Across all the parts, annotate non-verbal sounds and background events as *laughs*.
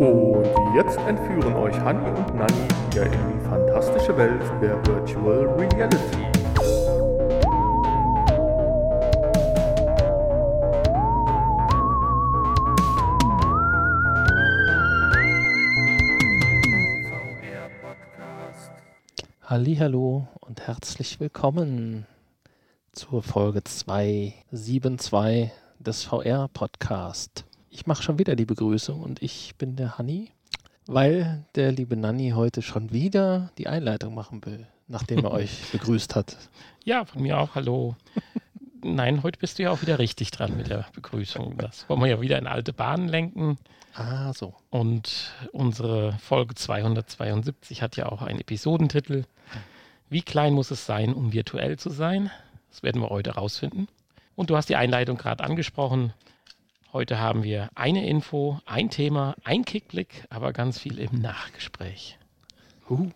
Und jetzt entführen euch Hanni und Nanni wieder in die fantastische Welt der Virtual Reality. Hallo und herzlich willkommen zur Folge 272 des VR Podcast. Ich mache schon wieder die Begrüßung und ich bin der Hanni, weil der liebe Nanni heute schon wieder die Einleitung machen will, nachdem er *laughs* euch begrüßt hat. Ja, von mir auch hallo. Nein, heute bist du ja auch wieder richtig dran mit der Begrüßung. Das wollen wir ja wieder in alte Bahnen lenken. Ah, so. Und unsere Folge 272 hat ja auch einen Episodentitel. Wie klein muss es sein, um virtuell zu sein? Das werden wir heute rausfinden. Und du hast die Einleitung gerade angesprochen. Heute haben wir eine Info, ein Thema, ein Kickblick, aber ganz viel im Nachgespräch. Uh,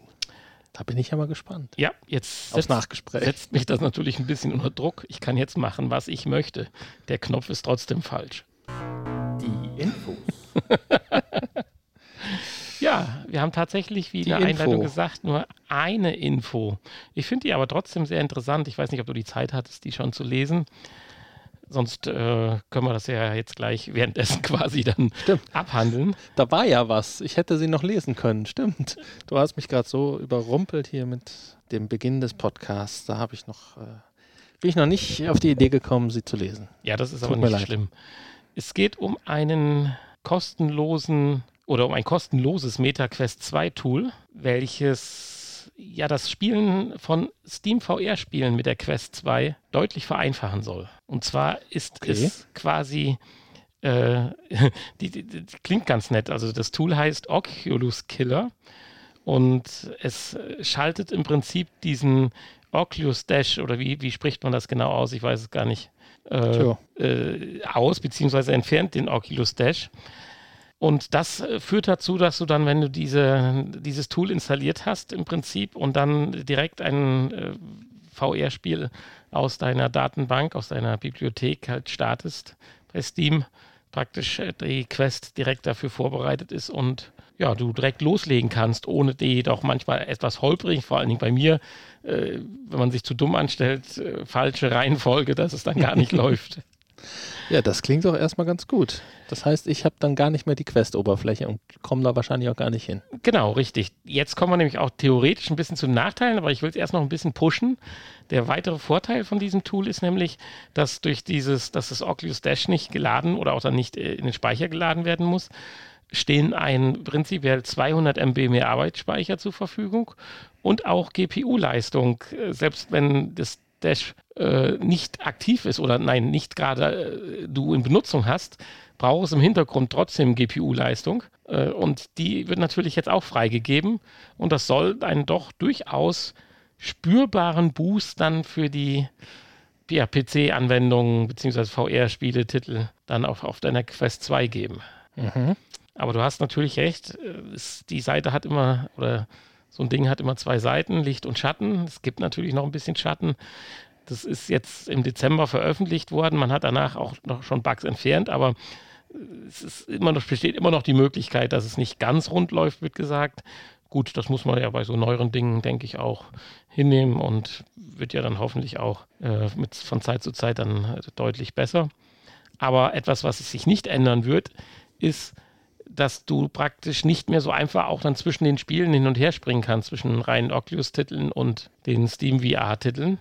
da bin ich ja mal gespannt. Ja, jetzt setzt, Nachgespräch. setzt mich das natürlich ein bisschen unter Druck. Ich kann jetzt machen, was ich möchte. Der Knopf ist trotzdem falsch. Die Infos. *laughs* Ja, wir haben tatsächlich, wie in Die der Info. Einleitung gesagt, nur eine Info. Ich finde die aber trotzdem sehr interessant. Ich weiß nicht, ob du die Zeit hattest, die schon zu lesen. Sonst äh, können wir das ja jetzt gleich währenddessen *laughs* quasi dann Stimmt. abhandeln. Da war ja was. Ich hätte sie noch lesen können. Stimmt. Du hast mich gerade so überrumpelt hier mit dem Beginn des Podcasts. Da habe ich noch, äh, bin ich noch nicht auf die Idee gekommen, sie zu lesen. Ja, das ist Tut aber nicht leid. schlimm. Es geht um einen kostenlosen oder um ein kostenloses MetaQuest 2 Tool, welches ja das Spielen von Steam VR Spielen mit der Quest 2 deutlich vereinfachen soll. Und zwar ist Okay. es quasi äh, *laughs* die, die, die klingt ganz nett. Also das Tool heißt Oculus Killer und es schaltet im Prinzip diesen Oculus Dash oder wie, wie spricht man das genau aus? Ich weiß es gar nicht. Äh, äh, aus, beziehungsweise entfernt den Oculus Dash. Und das äh, führt dazu, dass du dann, wenn du diese, dieses Tool installiert hast, im Prinzip und dann direkt ein äh, VR-Spiel aus deiner Datenbank, aus deiner Bibliothek halt startest bei Steam, praktisch äh, die Quest direkt dafür vorbereitet ist und ja, du direkt loslegen kannst, ohne die doch manchmal etwas holprig, vor allen Dingen bei mir, äh, wenn man sich zu dumm anstellt, äh, falsche Reihenfolge, dass es dann gar nicht *laughs* läuft. Ja, das klingt doch erstmal ganz gut. Das heißt, ich habe dann gar nicht mehr die Quest-Oberfläche und komme da wahrscheinlich auch gar nicht hin. Genau, richtig. Jetzt kommen wir nämlich auch theoretisch ein bisschen zu Nachteilen, aber ich will es erst noch ein bisschen pushen. Der weitere Vorteil von diesem Tool ist nämlich, dass durch dieses, dass das Oculus Dash nicht geladen oder auch dann nicht äh, in den Speicher geladen werden muss, stehen ein prinzipiell 200 MB mehr Arbeitsspeicher zur Verfügung und auch GPU-Leistung, äh, selbst wenn das Dash äh, nicht aktiv ist oder nein, nicht gerade äh, du in Benutzung hast, braucht es im Hintergrund trotzdem GPU-Leistung. Äh, und die wird natürlich jetzt auch freigegeben. Und das soll einen doch durchaus spürbaren Boost dann für die ja, PC-Anwendungen bzw. VR-Spiele-Titel dann auch auf deiner Quest 2 geben. Mhm. Aber du hast natürlich recht, äh, die Seite hat immer, oder so ein Ding hat immer zwei Seiten, Licht und Schatten. Es gibt natürlich noch ein bisschen Schatten. Das ist jetzt im Dezember veröffentlicht worden. Man hat danach auch noch schon Bugs entfernt, aber es immer noch, besteht immer noch die Möglichkeit, dass es nicht ganz rund läuft, wird gesagt. Gut, das muss man ja bei so neueren Dingen, denke ich, auch hinnehmen und wird ja dann hoffentlich auch äh, mit, von Zeit zu Zeit dann äh, deutlich besser. Aber etwas, was sich nicht ändern wird, ist, dass du praktisch nicht mehr so einfach auch dann zwischen den Spielen hin und her springen kannst, zwischen reinen Oculus-Titeln und den Steam VR-Titeln.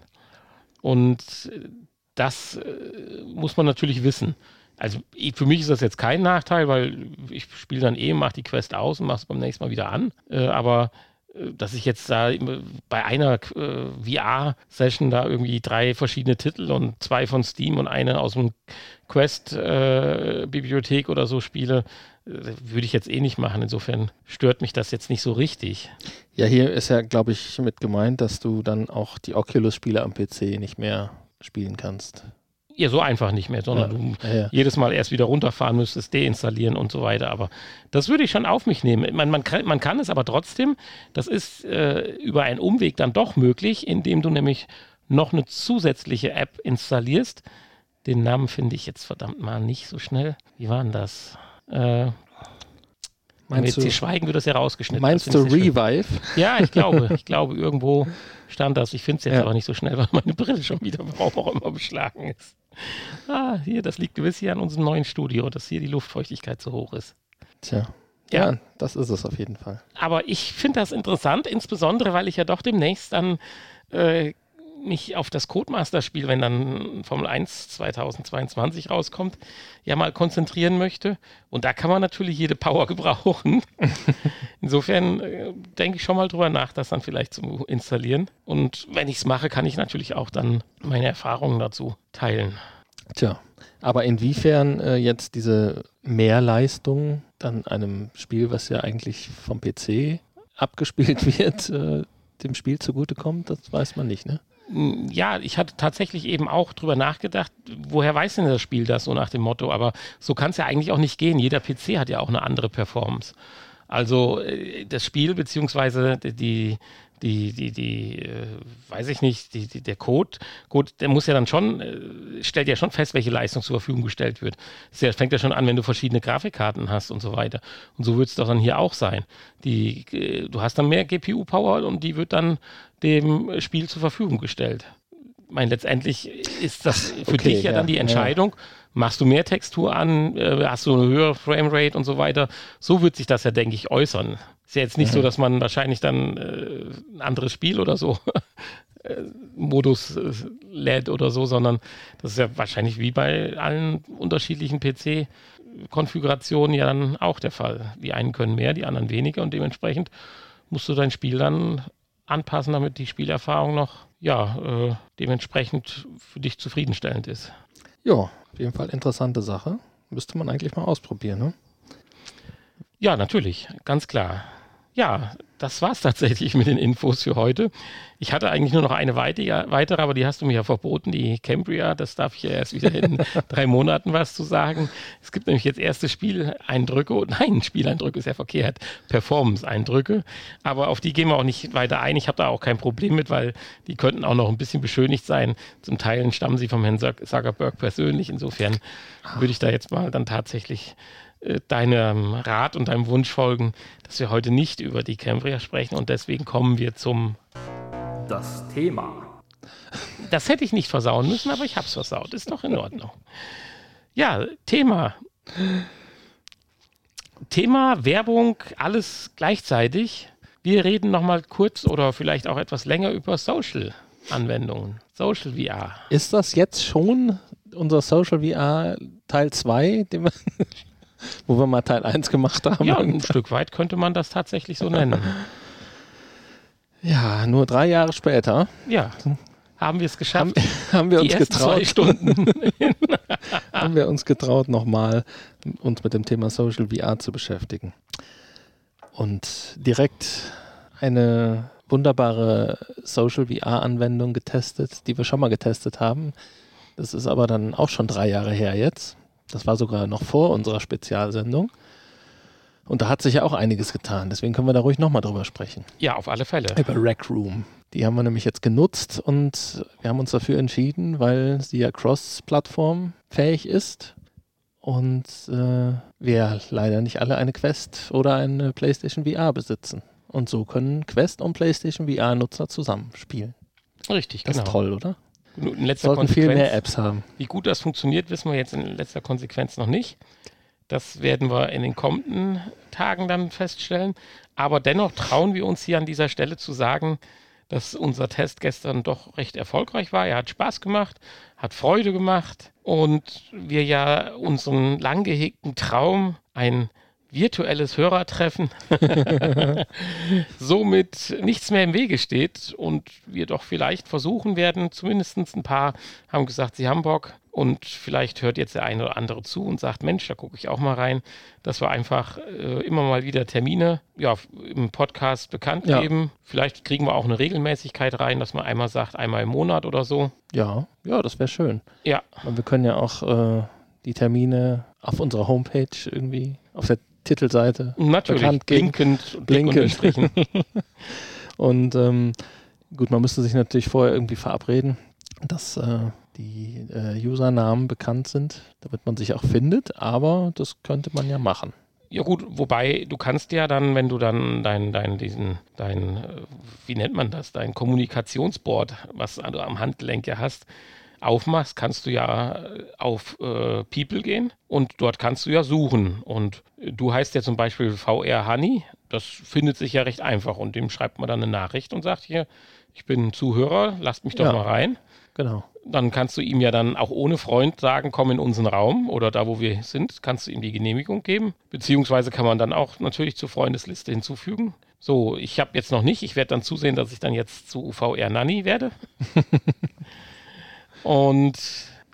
Und äh, das äh, muss man natürlich wissen. Also für mich ist das jetzt kein Nachteil, weil ich spiele dann eh, mache die Quest aus und mache es beim nächsten Mal wieder an. Äh, aber dass ich jetzt da bei einer VR-Session da irgendwie drei verschiedene Titel und zwei von Steam und eine aus dem Quest-Bibliothek oder so spiele, würde ich jetzt eh nicht machen. Insofern stört mich das jetzt nicht so richtig. Ja, hier ist ja, glaube ich, mit gemeint, dass du dann auch die Oculus-Spiele am PC nicht mehr spielen kannst. Ja, so einfach nicht mehr, sondern du Ja, ja. jedes Mal erst wieder runterfahren müsstest, deinstallieren und so weiter. Aber das würde ich schon auf mich nehmen. Man, man, kann, man kann es aber trotzdem, das ist äh, über einen Umweg dann doch möglich, indem du nämlich noch eine zusätzliche App installierst. Den Namen finde ich jetzt verdammt mal nicht so schnell. Wie war denn das? Äh, Wenn wir Meinst du, hier schweigen, wird das ja rausgeschnitten. meinst du. Revive? Ja, ich glaube. *laughs* Ich glaube, irgendwo stand das. Ich finde es jetzt Ja. aber nicht so schnell, weil meine Brille schon wieder, warum auch immer, beschlagen ist. Ah, hier, das liegt gewiss hier an unserem neuen Studio, dass hier die Luftfeuchtigkeit zu hoch ist. Tja. Ja. Ja, das ist es auf jeden Fall. Aber ich finde das interessant, insbesondere weil ich ja doch demnächst dann äh, mich auf das Codemaster-Spiel, wenn dann Formel 1 2022 rauskommt, ja mal konzentrieren möchte. Und da kann man natürlich jede Power *laughs* gebrauchen. Insofern äh, denke ich schon mal drüber nach, das dann vielleicht zu installieren. Und wenn ich es mache, kann ich natürlich auch dann meine Erfahrungen dazu teilen. Tja. Aber inwiefern äh, jetzt diese Mehrleistung dann einem Spiel, was ja eigentlich vom PC abgespielt *laughs* wird, äh, dem Spiel zugutekommt, das weiß man nicht, ne? Mm, Ja, ich hatte tatsächlich eben auch drüber nachgedacht, woher weiß denn das Spiel das so nach dem Motto, aber so kann es ja eigentlich auch nicht gehen. Jeder PC hat ja auch eine andere Performance. Also äh, das Spiel beziehungsweise die, die, die, die, äh, weiß ich nicht, die, die, der Code, Code, der muss ja dann schon, äh, stellt ja schon fest, welche Leistung zur Verfügung gestellt wird. Das fängt ja schon an, wenn du verschiedene Grafikkarten hast und so weiter. Und so wird es doch dann hier auch sein. Die, äh, du hast dann mehr GPU-Power und die wird dann dem Spiel zur Verfügung gestellt. Ich meine, letztendlich ist das für Okay, dich ja, ja, dann die ja. Entscheidung, machst du mehr Textur an, äh, hast du eine höhere Framerate und so weiter. So wird sich das ja, denke ich, äußern. Ist ja jetzt nicht so, dass man wahrscheinlich dann äh, ein anderes Spiel oder so *laughs* äh, Modus äh, lädt oder so, sondern das ist ja wahrscheinlich wie bei allen unterschiedlichen PC-Konfigurationen ja dann auch der Fall. Die einen können mehr, die anderen weniger und dementsprechend musst du dein Spiel dann anpassen, damit die Spielerfahrung noch ja, äh, dementsprechend für dich zufriedenstellend ist. Ja, auf jeden Fall interessante Sache. Müsste man eigentlich mal ausprobieren, ne? Ja, natürlich, ganz klar. Ja, das war's tatsächlich mit den Infos für heute. Ich hatte eigentlich nur noch eine weitere, aber die hast du mir ja verboten, die Cambria. Das darf ich ja erst wieder in *laughs* drei Monaten was zu sagen. Es gibt nämlich jetzt erste Spieleindrücke, und nein, Spieleindrücke ist ja verkehrt, Performance-Eindrücke. Aber auf die gehen wir auch nicht weiter ein. Ich habe da auch kein Problem mit, weil die könnten auch noch ein bisschen beschönigt sein. Zum Teil stammen sie vom Herrn Zuck- Zuckerberg persönlich. Insofern würde ich da jetzt mal dann tatsächlich deinem Rat und deinem Wunsch folgen, dass wir heute nicht über die Cambria sprechen und deswegen kommen wir zum. Das Thema. Das hätte ich nicht versauen müssen, aber ich habe es versaut. Ist doch in Ordnung. Ja, Thema. Thema, Werbung, alles gleichzeitig. Wir reden nochmal kurz oder vielleicht auch etwas länger über Social-Anwendungen. Social VR. Ist das jetzt schon unser Social VR Teil 2, den wir, *laughs* wo wir mal Teil 1 gemacht haben? Ja, ein Stück weit könnte man das tatsächlich so nennen. *laughs* Ja, nur drei Jahre später Ja, haben wir es geschafft. haben, *laughs* haben wir die uns ersten zwei getraut, Stunden. haben wir uns getraut, nochmal uns mit dem Thema Social VR zu beschäftigen. Und direkt eine wunderbare Social VR-Anwendung getestet, die wir schon mal getestet haben. Das ist aber dann auch schon drei Jahre her jetzt. Das war sogar noch vor unserer Spezialsendung. Und da hat sich ja auch einiges getan. Deswegen können wir da ruhig nochmal drüber sprechen. Ja, auf alle Fälle. Über Rec Room. Die haben wir nämlich jetzt genutzt und wir haben uns dafür entschieden, weil sie ja cross-Plattform fähig ist und äh, wir leider nicht alle eine Quest oder eine PlayStation VR besitzen. Und so können Quest und PlayStation VR-Nutzer zusammenspielen. Richtig, Das genau. ist toll, oder? In letzter Sollten viel Konsequenz, mehr Apps haben. Wie gut das funktioniert, wissen wir jetzt in letzter Konsequenz noch nicht. Das werden wir in den kommenden Tagen dann feststellen. Aber dennoch trauen wir uns hier an dieser Stelle zu sagen, dass unser Test gestern doch recht erfolgreich war. Er hat Spaß gemacht, hat Freude gemacht und wir ja unseren lang gehegten Traum, ein virtuelles Hörertreffen, *laughs* somit nichts mehr im Wege steht und wir doch vielleicht versuchen werden, zumindest ein paar haben gesagt, sie haben Bock und vielleicht hört jetzt der eine oder andere zu und sagt, Mensch, da gucke ich auch mal rein, dass wir einfach äh, immer mal wieder Termine ja, im Podcast bekannt Ja. geben. Vielleicht kriegen wir auch eine Regelmäßigkeit rein, dass man einmal sagt, einmal im Monat oder so. Ja, ja, das wäre schön. Ja, Und wir können ja auch äh, die Termine auf unserer Homepage irgendwie auf der Titelseite natürlich, Bekannt blinkend Blinkend. *laughs* Und ähm, gut, man müsste sich natürlich vorher irgendwie verabreden, dass äh, die äh, Usernamen bekannt sind, damit man sich auch findet, aber das könnte man ja machen. Ja gut, wobei du kannst ja dann, wenn du dann dein, dein, diesen, dein, äh, wie nennt man das, dein Kommunikationsboard, was du am Handgelenk ja hast, aufmachst, kannst du ja äh, auf äh, People gehen und dort kannst du ja suchen. Und du heißt ja zum Beispiel VR Honey, das findet sich ja recht einfach und dem schreibt man dann eine Nachricht und sagt hier, ich bin Zuhörer, lasst mich doch Ja. mal rein. Genau. Dann kannst du ihm ja dann auch ohne Freund sagen, komm in unseren Raum oder da, wo wir sind, kannst du ihm die Genehmigung geben. Beziehungsweise kann man dann auch natürlich zur Freundesliste hinzufügen. So, ich habe jetzt noch nicht. Ich werde dann zusehen, dass ich dann jetzt zu VR Nanny werde. *laughs* Und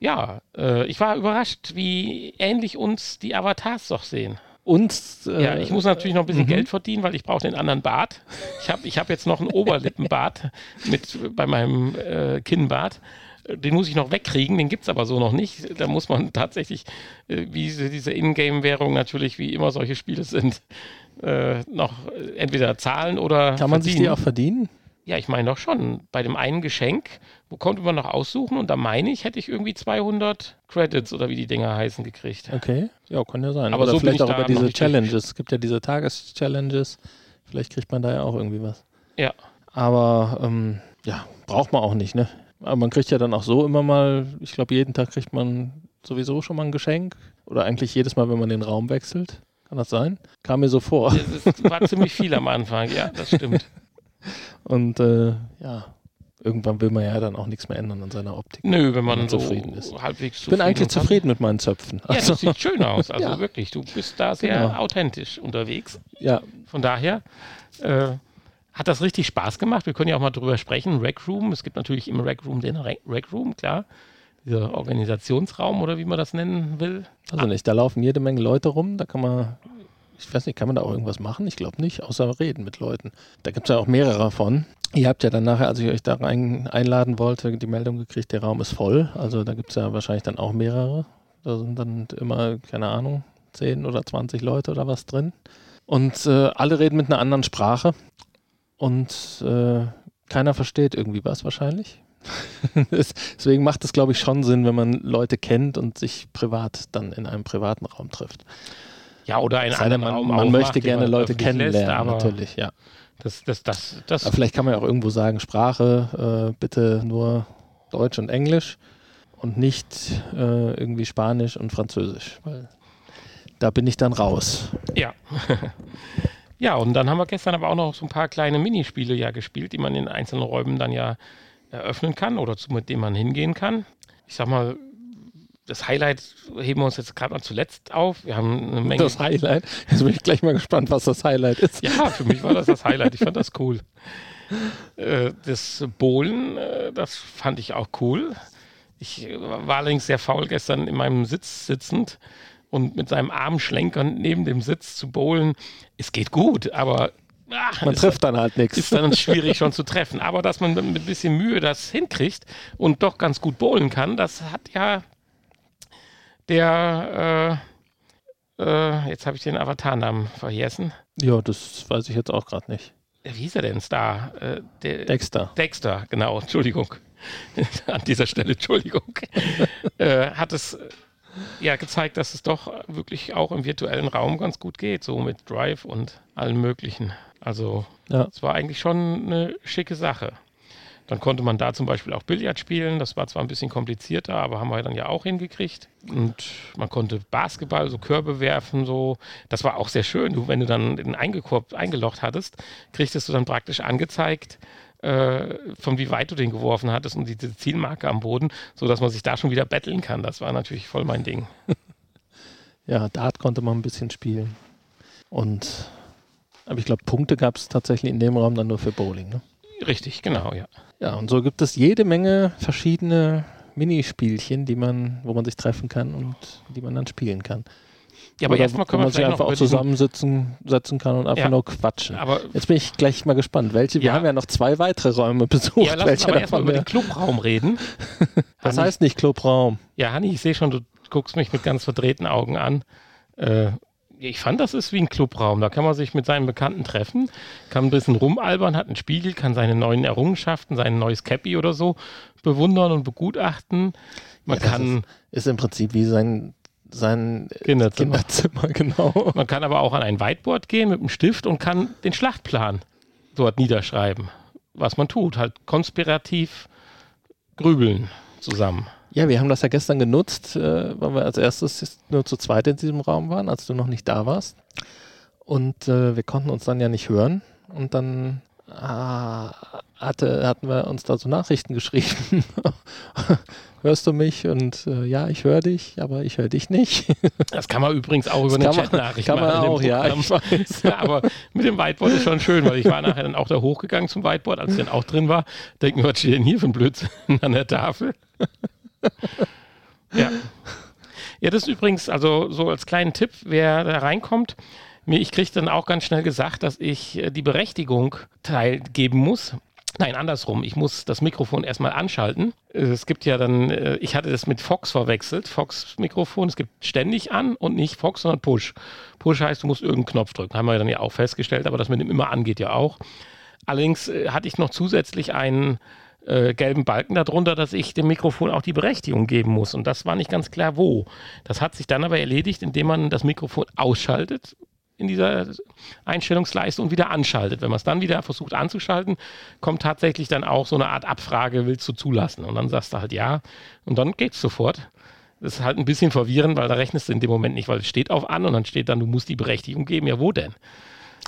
ja, äh, ich war überrascht, wie ähnlich uns die Avatars doch sehen. Und äh, Ja, ich muss natürlich noch ein bisschen Geld verdienen, weil ich brauche den anderen Bart. Ich habe ich hab jetzt noch einen Oberlippenbart *laughs* mit bei meinem äh, Kinnbart. Den muss ich noch wegkriegen, den gibt es aber so noch nicht. Da muss man tatsächlich, äh, wie diese, diese Ingame-Währung natürlich, wie immer solche Spiele sind, äh, noch entweder zahlen oder. kann man sich die verdienen. auch verdienen? Ja, ich meine doch schon. Bei dem einen Geschenk, konnte man noch aussuchen und da meine ich, hätte ich irgendwie 200 Credits oder wie die Dinger heißen gekriegt. Okay, ja, kann ja sein. Aber Oder so vielleicht ich auch über diese Challenges. Es gibt ja diese Tages-Challenges. Vielleicht kriegt man da ja auch irgendwie was. Ja. Aber ähm, ja, braucht man auch nicht, ne? Aber man kriegt ja dann auch so immer mal, ich glaube, jeden Tag kriegt man sowieso schon mal ein Geschenk. Oder eigentlich jedes Mal, wenn man den Raum wechselt. Kann das sein? Kam mir so vor. Das war ziemlich viel am Anfang, ja, das stimmt. *laughs* Und äh, ja, irgendwann will man ja dann auch nichts mehr ändern an seiner Optik. Nö, wenn man man so zufrieden ist. halbwegs Ich bin eigentlich zufrieden mit meinen Zöpfen. Ja, Also, das sieht schön aus. *laughs* Also Ja. wirklich, du bist da sehr Genau. authentisch unterwegs. ja, Von daher äh, hat das richtig Spaß gemacht. Wir können ja auch mal drüber sprechen. Rec Room, es gibt natürlich im Rec Room den Rec Room, klar. Dieser Organisationsraum oder wie man das nennen will. also nicht. Da laufen jede Menge Leute rum. Da kann man, ich weiß nicht, kann man da auch irgendwas machen? Ich glaube nicht, außer reden mit Leuten. Da gibt es ja auch mehrere von. Ihr habt ja dann nachher, als ich euch da rein einladen wollte, die Meldung gekriegt, der Raum ist voll. Also da gibt es ja wahrscheinlich dann auch mehrere. Da sind dann immer, keine Ahnung, 10 oder 20 Leute oder was drin. Und äh, alle reden mit einer anderen Sprache. Und äh, keiner versteht irgendwie was wahrscheinlich. *laughs* Deswegen macht es, glaube ich, schon Sinn, wenn man Leute kennt und sich privat dann in einem privaten Raum trifft. Ja, oder ein Es sei denn, anderer man, Raum man möchte gerne Leute lässt, kennenlernen, aber natürlich, ja. Das, das, das, das, Aber vielleicht kann man ja auch irgendwo sagen, Sprache äh, bitte nur Deutsch und Englisch und nicht äh, irgendwie Spanisch und Französisch, weil da bin ich dann raus. Ja. *laughs* ja, und dann haben wir gestern aber auch noch so ein paar kleine Minispiele ja gespielt, die man in einzelnen Räumen dann ja eröffnen kann oder zu, mit denen man hingehen kann. Ich sag mal, das Highlight heben wir uns jetzt gerade mal zuletzt auf. Wir haben eine Menge. Das Highlight. Jetzt bin ich gleich mal gespannt, was das Highlight ist. ja, für mich war das das Highlight. Ich fand das cool. Äh, das Bowlen, äh, das fand ich auch cool. Ich war allerdings sehr faul gestern in meinem Sitz sitzend und mit seinem Arm schlenkern neben dem Sitz zu bowlen. Es geht gut, aber ach, Man trifft dann halt nichts. ist dann schwierig schon zu treffen. Aber dass man mit ein bisschen Mühe das hinkriegt und doch ganz gut bowlen kann, das hat ja der, äh, äh, jetzt habe ich den Avatarnamen vergessen. Ja, das weiß ich jetzt auch gerade nicht. Wie hieß er denn, Star? Äh, der, Dexter. Dexter, genau, Entschuldigung. *laughs* An dieser Stelle, Entschuldigung. *laughs* äh, hat es äh, ja gezeigt, dass es doch wirklich auch im virtuellen Raum ganz gut geht, so mit Drive und allen möglichen. Also, Ja. es war eigentlich schon eine schicke Sache. Dann konnte man da zum Beispiel auch Billard spielen. Das war zwar ein bisschen komplizierter, aber haben wir dann ja auch hingekriegt. Und man konnte Basketball, so Körbe werfen, so. Das war auch sehr schön. Du, wenn du dann den eingekorbt, eingelocht hattest, kriegtest du dann praktisch angezeigt, äh, von wie weit du den geworfen hattest und diese Zielmarke am Boden, sodass man sich da schon wieder betteln kann. Das war natürlich voll mein Ding. *laughs* Ja, Dart konnte man ein bisschen spielen. Und aber ich glaube, Punkte gab es tatsächlich in dem Raum dann nur für Bowling. Ne? Richtig, genau, ja. Ja, und so gibt es jede Menge verschiedene Minispielchen, die man, wo man sich treffen kann und die man dann spielen kann. Ja, aber Oder erstmal können wir man sich einfach auch zusammensitzen setzen kann und einfach Ja. nur quatschen. aber Jetzt bin ich gleich mal gespannt. Welche? Wir Ja. haben ja noch zwei weitere Räume besucht. ja, lass uns aber erstmal über den Clubraum reden. *laughs* Das Hanni, heißt nicht Clubraum. Ja, Hanni, ich sehe schon, du guckst mich mit ganz verdrehten Augen an. Äh, ich fand, das ist wie ein Clubraum. Da kann man sich mit seinen Bekannten treffen, kann ein bisschen rumalbern, hat einen Spiegel, kann seine neuen Errungenschaften, sein neues Cappy oder so bewundern und begutachten. Man Ja, das kann, Ist im Prinzip wie sein sein Kinderzimmer. Kinderzimmer, *laughs* genau. Man kann aber auch an ein Whiteboard gehen mit einem Stift und kann den Schlachtplan dort niederschreiben. Was man tut, halt konspirativ grübeln zusammen. Ja, wir haben das ja gestern genutzt, äh, weil wir als erstes nur zu zweit in diesem Raum waren, als du noch nicht da warst. Und äh, wir konnten uns dann ja nicht hören. Und dann ah, hatte, hatten wir uns da so Nachrichten *laughs* geschrieben. Hörst du mich? Und äh, ja, ich höre dich, aber ich höre dich nicht. *laughs* Das kann man übrigens auch über eine kann man- Chatnachricht kann man machen. in dem auch, ja, ich weiß. *laughs* Ja, aber mit dem Whiteboard ist schon schön, weil ich war nachher dann auch da hochgegangen zum Whiteboard, als ich dann auch drin war. Denken wir, was steht denn hier für ein Blödsinn an der Tafel? *laughs* ja. Ja, das ist übrigens, also so als kleinen Tipp, wer da reinkommt, ich kriege dann auch ganz schnell gesagt, dass ich äh, die Berechtigung teilgeben muss. Nein, andersrum. Ich muss das Mikrofon erstmal anschalten. Es gibt ja dann, äh, ich hatte das mit Fox verwechselt. Fox Mikrofon, es gibt ständig an und nicht Fox, sondern Push. Push heißt, du musst irgendeinen Knopf drücken. Haben wir dann ja auch festgestellt, aber das mit dem immer angeht ja auch. Allerdings äh, hatte ich noch zusätzlich einen äh, gelben Balken darunter, dass ich dem Mikrofon auch die Berechtigung geben muss. Und das war nicht ganz klar, wo. Das hat sich dann aber erledigt, indem man das Mikrofon ausschaltet in dieser Einstellungsleiste und wieder anschaltet. Wenn man es dann wieder versucht anzuschalten, kommt tatsächlich dann auch so eine Art Abfrage, willst du zulassen? Und dann sagst du halt ja und dann geht's sofort. Das ist halt ein bisschen verwirrend, weil da rechnest du in dem Moment nicht, weil es steht auf an und dann steht dann, du musst die Berechtigung geben. Ja, wo denn?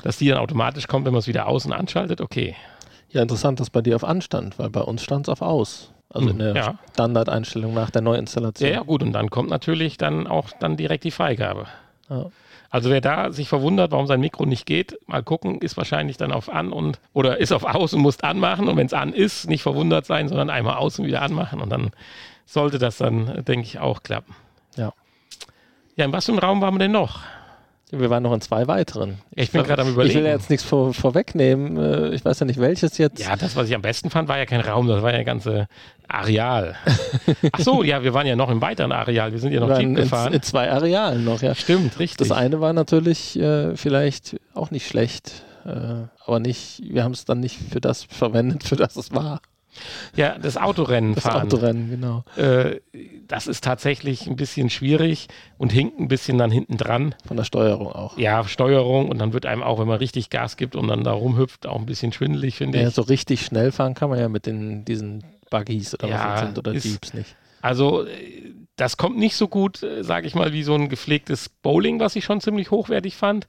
Dass die dann automatisch kommt, wenn man es wieder und anschaltet, okay. Ja, interessant, dass bei dir auf Anstand, weil bei uns stand es auf Aus. Also in der Ja. Standardeinstellung nach der Ja, Neuinstallation. ja, gut. Und dann kommt natürlich dann auch dann direkt die Freigabe. Ja. Also wer da sich verwundert, warum sein Mikro nicht geht, mal gucken, ist wahrscheinlich dann auf an und oder ist auf aus und muss anmachen. Und wenn es an ist, nicht verwundert sein, sondern einmal aus und wieder anmachen. Und dann sollte das dann, denke ich, auch klappen. Ja. Ja, in was für einem Raum waren wir denn noch? Wir waren noch in zwei weiteren. Ich bin gerade am Ich überlegen. will ja jetzt nichts vor, vorwegnehmen. Äh, Ich weiß ja nicht, welches jetzt. Ja, das, was ich am besten fand, war ja kein Raum, das war ja ein ganze Areal. *laughs* Ach so, ja, wir waren ja noch im weiteren Areal. Wir sind ja noch Jeep in, gefahren. in zwei Arealen noch, ja. Stimmt, richtig. Das eine war natürlich äh, vielleicht auch nicht schlecht, äh, aber nicht, wir haben es dann nicht für das verwendet, *laughs* für das es war. Ja, das Autorennen Das fahren. Autorennen, genau. Äh, das ist tatsächlich ein bisschen schwierig und hinkt ein bisschen dann hinten dran. Von der Steuerung auch. Ja, Steuerung und dann wird einem auch, wenn man richtig Gas gibt und dann da rumhüpft, auch ein bisschen schwindelig, finde Ja, ich. so richtig schnell fahren kann man ja mit den, diesen Buggies oder was Ja, das sind oder ist- Jeeps nicht. Also, äh, das kommt nicht so gut, sage ich mal, wie so ein gepflegtes Bowling, was ich schon ziemlich hochwertig fand.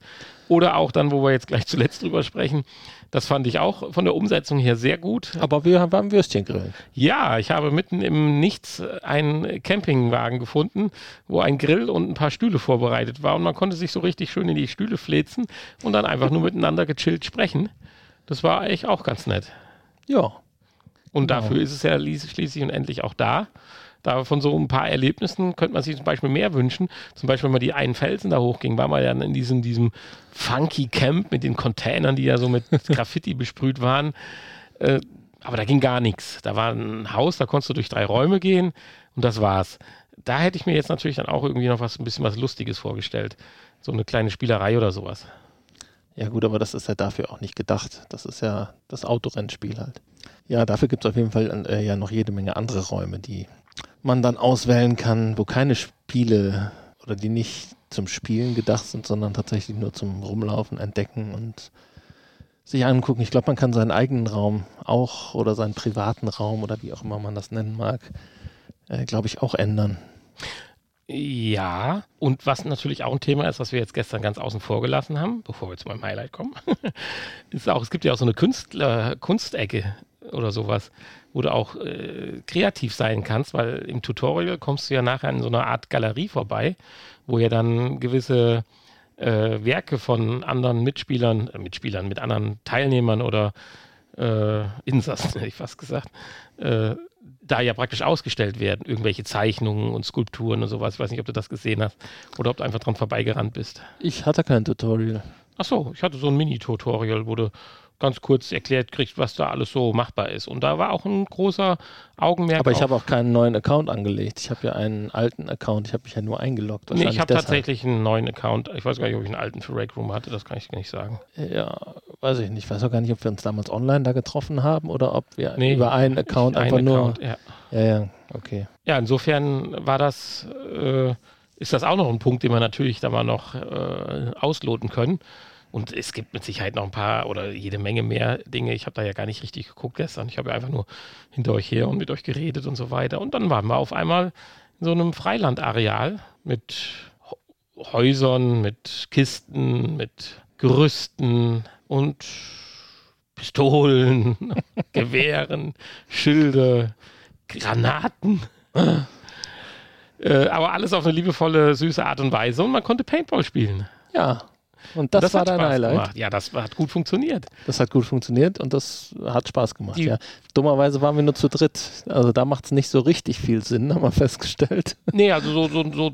Oder auch dann, wo wir jetzt gleich zuletzt drüber sprechen. Das fand ich auch von der Umsetzung her sehr gut. Aber wir haben Würstchen grillen. Ja, ich habe mitten im Nichts einen Campingwagen gefunden, wo ein Grill und ein paar Stühle vorbereitet war und man konnte sich so richtig schön in die Stühle fläzen und dann einfach nur miteinander gechillt sprechen. Das war eigentlich auch ganz nett. Ja. Und Genau. dafür ist es ja schließlich und endlich auch da. Da von so ein paar Erlebnissen könnte man sich zum Beispiel mehr wünschen. Zum Beispiel, wenn man die einen Felsen da hochging, war man ja dann in diesem, diesem funky Camp mit den Containern, die ja so mit *laughs* Graffiti besprüht waren. Äh, aber da ging gar nichts. Da war ein Haus, da konntest du durch drei Räume gehen und das war's. Da hätte ich mir jetzt natürlich dann auch irgendwie noch was, ein bisschen was Lustiges vorgestellt. So eine kleine Spielerei oder sowas. Ja gut, aber das ist ja dafür auch nicht gedacht. Das ist ja das Autorennspiel halt. Ja, dafür gibt es auf jeden Fall äh, ja noch jede Menge andere Räume, die man dann auswählen kann, wo keine Spiele oder die nicht zum Spielen gedacht sind, sondern tatsächlich nur zum Rumlaufen, Entdecken und sich angucken. Ich glaube, man kann seinen eigenen Raum auch oder seinen privaten Raum oder wie auch immer man das nennen mag, äh, glaube ich, auch ändern. Ja, und was natürlich auch ein Thema ist, was wir jetzt gestern ganz außen vor gelassen haben, bevor wir zu meinem Highlight kommen, *laughs* ist auch, es gibt ja auch so eine Künstler, Kunstecke oder sowas, wo du auch äh, kreativ sein kannst, weil im Tutorial kommst du ja nachher in so einer Art Galerie vorbei, wo ja dann gewisse äh, Werke von anderen Mitspielern, äh, Mitspielern, mit anderen Teilnehmern oder äh, Insassen, *laughs* hätte ich fast gesagt, äh, da ja praktisch ausgestellt werden. Irgendwelche Zeichnungen und Skulpturen und sowas. Ich weiß nicht, ob du das gesehen hast oder ob du einfach dran vorbeigerannt bist. Ich hatte kein Tutorial. Ach so, ich hatte so ein Mini-Tutorial, wo du ganz kurz erklärt kriegst, was da alles so machbar ist. Und da war auch ein großer Augenmerk. Aber ich habe auch keinen neuen Account angelegt. Ich habe ja einen alten Account. Ich habe mich ja nur eingeloggt. Nee, ich habe tatsächlich einen neuen Account. Ich weiß gar nicht, ob ich einen alten für Rake Room hatte, das kann ich nicht sagen. Ja, weiß ich nicht. Ich weiß auch gar nicht, ob wir uns damals online da getroffen haben oder ob wir Nee, über einen Account Ein einfach nur. Account, ja. Ja, ja, okay. Ja, insofern war das, äh, ist das auch noch ein Punkt, den wir natürlich da mal noch äh, ausloten können. Und es gibt mit Sicherheit noch ein paar oder jede Menge mehr Dinge. Ich habe da ja gar nicht richtig geguckt gestern. Ich habe ja einfach nur hinter euch her und mit euch geredet und so weiter. Und dann waren wir auf einmal in so einem Freilandareal mit Häusern, mit Kisten, mit Gerüsten und Pistolen, *laughs* Gewehren, Schilde, Granaten. äh, aber alles auf eine liebevolle, süße Art und Weise und man konnte Paintball spielen. Ja, und das, das war dein Spaß Highlight. Gemacht. Ja, das hat gut funktioniert. Das hat gut funktioniert und das hat Spaß gemacht, Die, ja. Dummerweise waren wir nur zu dritt. Also da macht es nicht so richtig viel Sinn, haben wir festgestellt. Nee, also so, so, so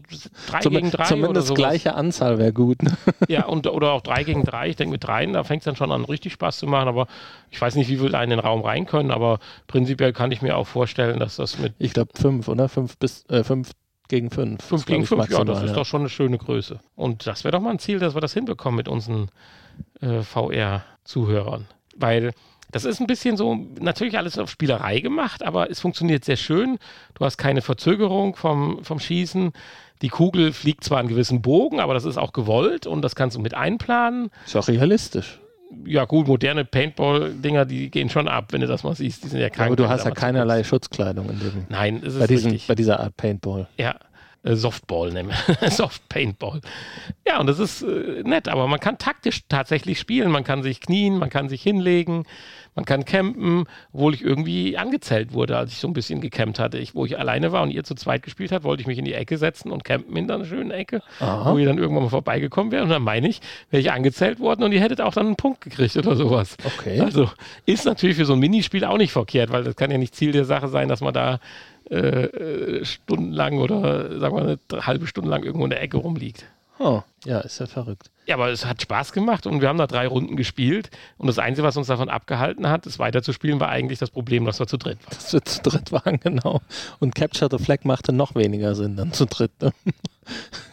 drei Zum, gegen drei. Zumindest gleiche Anzahl wäre gut. Ne? Ja, und, oder auch drei gegen drei. Ich denke, mit dreien, da fängt es dann schon an, richtig Spaß zu machen. Aber ich weiß nicht, wie wir da in den Raum rein können, aber prinzipiell kann ich mir auch vorstellen, dass das mit. Ich glaube fünf, oder? Fünf bis äh, fünf gegen fünf. Fünf gegen fünf, maximal, ja, das ist doch schon eine schöne Größe. Und das wäre doch mal ein Ziel, dass wir das hinbekommen mit unseren äh, VR-Zuhörern. Weil das ist ein bisschen so, natürlich alles auf Spielerei gemacht, aber es funktioniert sehr schön. Du hast keine Verzögerung vom, vom Schießen. Die Kugel fliegt zwar einen gewissen Bogen, aber das ist auch gewollt und das kannst du mit einplanen. Ist auch realistisch ja gut, moderne Paintball-Dinger, die gehen schon ab, wenn du das mal siehst. Die sind ja krank. Aber du hast ja keinerlei Schutzkleidung in dem. Nein, ist es bei, diesen, bei dieser Art Paintball. Ja, äh, Softball nehmen. *laughs* Soft Paintball. Ja, und das ist äh, nett, aber man kann taktisch tatsächlich spielen. Man kann sich knien, man kann sich hinlegen, man kann campen, obwohl ich irgendwie angezählt wurde, als ich so ein bisschen gecampt hatte. Ich, wo ich alleine war und ihr zu zweit gespielt habt, wollte ich mich in die Ecke setzen und campen in einer schönen Ecke, Aha. wo ihr dann irgendwann mal vorbeigekommen wäre. Und dann meine ich, wäre ich angezählt worden und ihr hättet auch dann einen Punkt gekriegt oder sowas. Okay. Also ist natürlich für so ein Minispiel auch nicht verkehrt, weil das kann ja nicht Ziel der Sache sein, dass man da äh, äh stundenlang oder sagen wir eine halbe Stunde lang irgendwo in der Ecke rumliegt. Oh, ja, ist ja verrückt. Ja, aber es hat Spaß gemacht und wir haben da drei Runden gespielt. Und das Einzige, was uns davon abgehalten hat, es weiterzuspielen, war eigentlich das Problem, dass wir zu dritt waren. *laughs* Dass wir zu dritt waren, genau. Und Capture the Flag machte noch weniger Sinn dann zu dritt. Ne?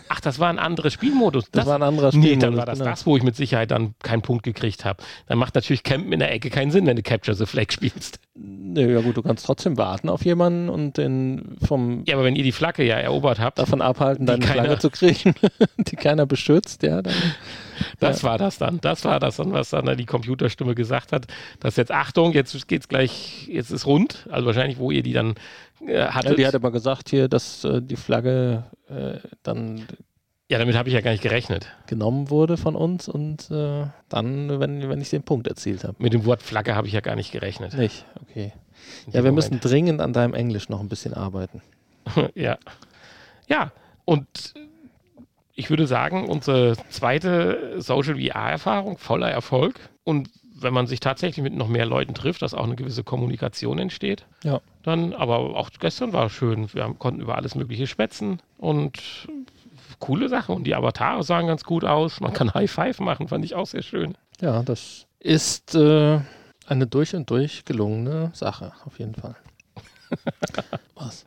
Ach, das war ein anderer Spielmodus. Das, das war ein anderer Spielmodus. Nee, dann war das genau. das, wo ich mit Sicherheit dann keinen Punkt gekriegt habe. Dann macht natürlich Campen in der Ecke keinen Sinn, wenn du Capture the Flag spielst. Nee, ja gut, du kannst trotzdem warten auf jemanden und den vom... Ja, aber wenn ihr die Flagge ja erobert habt... Davon abhalten, deine keiner, Flagge zu kriegen, *laughs* die keiner beschützt, ja, dann... Das ja. war das dann. Das war das dann, was dann die Computerstimme gesagt hat, dass jetzt Achtung, jetzt geht's gleich, jetzt ist rund. Also wahrscheinlich, wo ihr die dann äh, hattet. Ja, die hat aber gesagt hier, dass äh, die Flagge äh, dann ja, damit habe ich ja gar nicht gerechnet. Genommen wurde von uns und äh, dann, wenn, wenn ich den Punkt erzielt habe. Mit dem Wort Flagge habe ich ja gar nicht gerechnet. Nicht, okay. ja, wir Moment. müssen dringend an deinem Englisch noch ein bisschen arbeiten. *laughs* ja. Ja, und ich würde sagen, unsere zweite Social VR-Erfahrung voller Erfolg. Und wenn man sich tatsächlich mit noch mehr Leuten trifft, dass auch eine gewisse Kommunikation entsteht. Ja. Dann, aber auch gestern war schön. Wir haben, konnten über alles Mögliche schwätzen und coole Sache. Und die Avatare sahen ganz gut aus. Man kann High Five machen, fand ich auch sehr schön. Ja, das ist äh, eine durch und durch gelungene Sache, auf jeden Fall. *laughs* Was?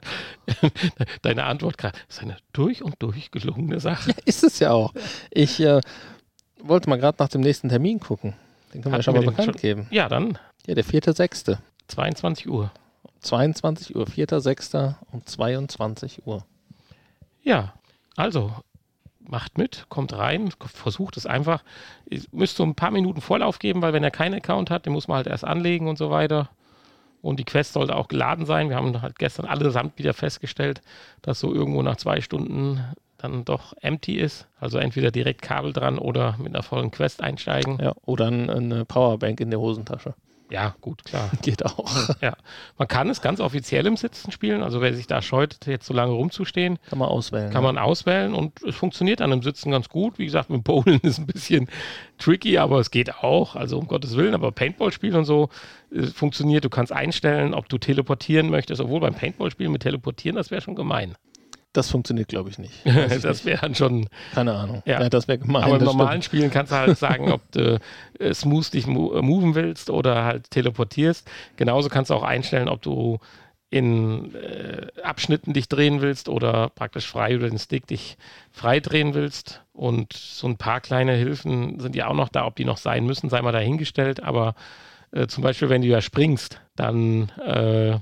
Deine Antwort gerade ist eine durch und durch gelungene Sache. Ja, ist es ja auch. Ich äh, wollte mal gerade nach dem nächsten Termin gucken. Den können wir schon mal bekannt schon? geben. Ja, dann. Ja, der 4.6. 22 Uhr. 22 Uhr, 4.6. um 22 Uhr. Ja, also, macht mit, kommt rein, versucht es einfach. Ihr müsst so ein paar Minuten Vorlauf geben, weil wenn er keinen Account hat, den muss man halt erst anlegen und so weiter. Und die Quest sollte auch geladen sein. Wir haben halt gestern allesamt wieder festgestellt, dass so irgendwo nach zwei Stunden dann doch empty ist. Also entweder direkt Kabel dran oder mit einer vollen Quest einsteigen. Ja, oder eine Powerbank in der Hosentasche. Ja, gut, klar. *laughs* Geht auch. *laughs* Ja. Man kann es ganz offiziell im Sitzen spielen. Also wer sich da scheut, jetzt so lange rumzustehen, kann man auswählen. Kann ja. man auswählen und es funktioniert an dem Sitzen ganz gut. Wie gesagt, mit Bowlen *laughs* ist ein bisschen tricky, aber es geht auch. Also um Gottes Willen, aber Paintball spielen und so äh, funktioniert. Du kannst einstellen, ob du teleportieren möchtest, obwohl beim Paintball spielen mit teleportieren, das wäre schon gemein. Das funktioniert, glaube ich, nicht. *laughs* das wäre dann schon. Keine Ahnung. Ja. ja das wäre gemein. Aber im normalen stimmt. Spielen kannst du halt sagen, ob du *laughs* äh, smooth dich mo äh, moven willst oder halt teleportierst. Genauso kannst du auch einstellen, ob du in äh, Abschnitten dich drehen willst oder praktisch frei über den Stick dich frei drehen willst. Und so ein paar kleine Hilfen sind ja auch noch da, ob die noch sein müssen, sei mal dahingestellt. Aber äh, zum Beispiel, wenn du ja springst, dann äh,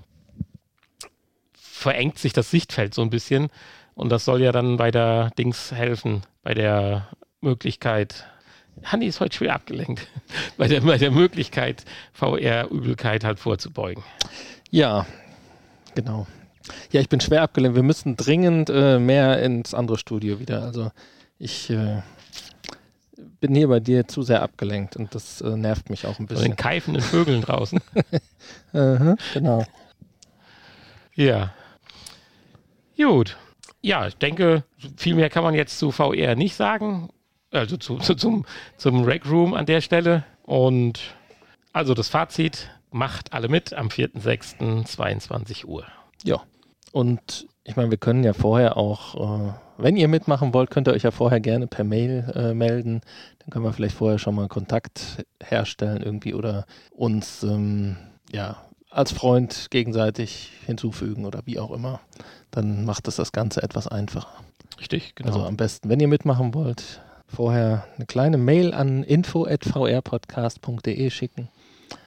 verengt sich das Sichtfeld so ein bisschen. Und das soll ja dann bei der Dings helfen, bei der Möglichkeit. Hanni ist heute schwer abgelenkt. *laughs* bei, der, bei der Möglichkeit, VR-Übelkeit halt vorzubeugen. Ja, genau. Ja, ich bin schwer abgelenkt. Wir müssen dringend äh, mehr ins andere Studio wieder. Also ich äh, bin hier bei dir zu sehr abgelenkt und das äh, nervt mich auch ein bisschen. Von den keifenden Vögeln draußen. *laughs* uh genau. Ja. Gut. Ja, ich denke, viel mehr kann man jetzt zu VR nicht sagen. Also zu, zu, zum, zum Rec Room an der Stelle. Und also das Fazit, macht alle mit am 4.6.22 Uhr. Ja. Und ich meine, wir können ja vorher auch, äh, wenn ihr mitmachen wollt, könnt ihr euch ja vorher gerne per Mail äh, melden. Dann können wir vielleicht vorher schon mal Kontakt herstellen irgendwie oder uns ähm, ja als Freund gegenseitig hinzufügen oder wie auch immer. Dann macht es das Ganze etwas einfacher. Richtig, genau. Also am besten, wenn ihr mitmachen wollt, vorher eine kleine Mail an info.vrpodcast.de schicken.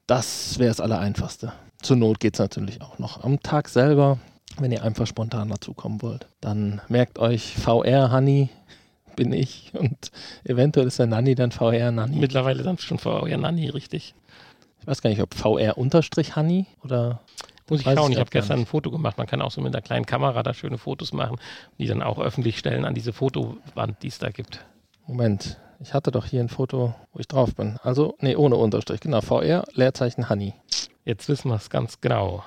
Das wäre das Allereinfachste. Zur Not geht es natürlich auch noch am Tag selber wenn ihr einfach spontan dazukommen wollt. Dann merkt euch VR Honey bin ich und eventuell ist der Nanny dann VR Nanny. Mittlerweile dann schon VR Nanny, richtig. Ich weiß gar nicht, ob VR unterstrich Honey oder. Muss ich schauen, ich habe gestern ein Foto gemacht. Man kann auch so mit einer kleinen Kamera da schöne Fotos machen, die dann auch öffentlich stellen an diese Fotowand, die es da gibt. Moment, ich hatte doch hier ein Foto, wo ich drauf bin. Also, nee, ohne Unterstrich. Genau, VR, Leerzeichen Honey. Jetzt wissen wir es ganz genau.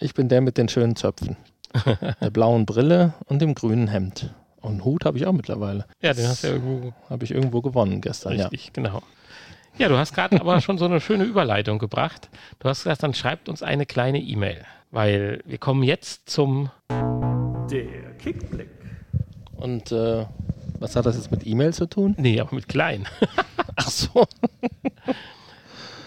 Ich bin der mit den schönen Zöpfen. *laughs* der blauen Brille und dem grünen Hemd. Und einen Hut habe ich auch mittlerweile. Ja, den hast du ja irgendwo. Habe ich irgendwo gewonnen gestern, Richtig, ja. genau. Ja, du hast gerade aber schon so eine schöne Überleitung gebracht. Du hast gesagt, dann schreibt uns eine kleine E-Mail, weil wir kommen jetzt zum Der Kickblick. Und äh, was hat das jetzt mit E-Mail zu tun? Nee, aber mit klein. *laughs* Ach so.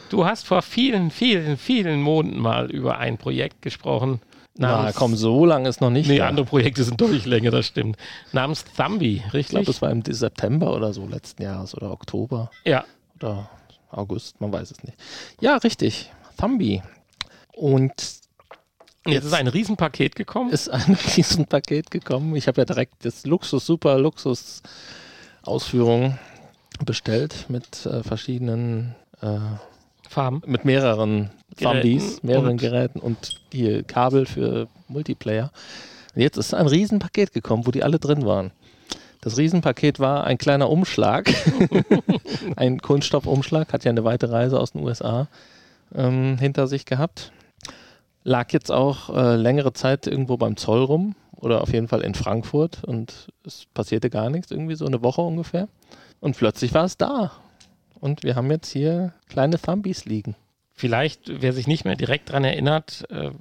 du hast vor vielen, vielen, vielen Monaten mal über ein Projekt gesprochen, na komm, so lange ist noch nicht. Nee, da. andere Projekte sind deutlich länger, das stimmt. Namens Thumbi, richtig? Ich glaube, es war im September oder so letzten Jahres oder Oktober. Ja. Oder August, man weiß es nicht. Ja, richtig. Thumbi. Und Jetzt ist ein Riesenpaket gekommen. Ist ein *laughs* Riesenpaket gekommen. Ich habe ja direkt das Luxus, super Luxus Ausführung bestellt mit äh, verschiedenen äh, Farben. Mit mehreren Zombies, mehreren und Geräten und hier Kabel für Multiplayer. Und jetzt ist ein Riesenpaket gekommen, wo die alle drin waren. Das Riesenpaket war ein kleiner Umschlag, *laughs* ein Kunststoffumschlag, hat ja eine weite Reise aus den USA ähm, hinter sich gehabt. Lag jetzt auch äh, längere Zeit irgendwo beim Zoll rum oder auf jeden Fall in Frankfurt und es passierte gar nichts, irgendwie so eine Woche ungefähr. Und plötzlich war es da und wir haben jetzt hier kleine Thumbies liegen. Vielleicht, wer sich nicht mehr direkt daran erinnert, äh,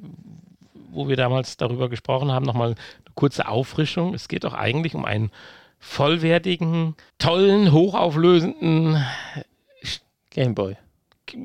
wo wir damals darüber gesprochen haben, nochmal eine kurze Auffrischung. Es geht auch eigentlich um einen vollwertigen, tollen, hochauflösenden Gameboy.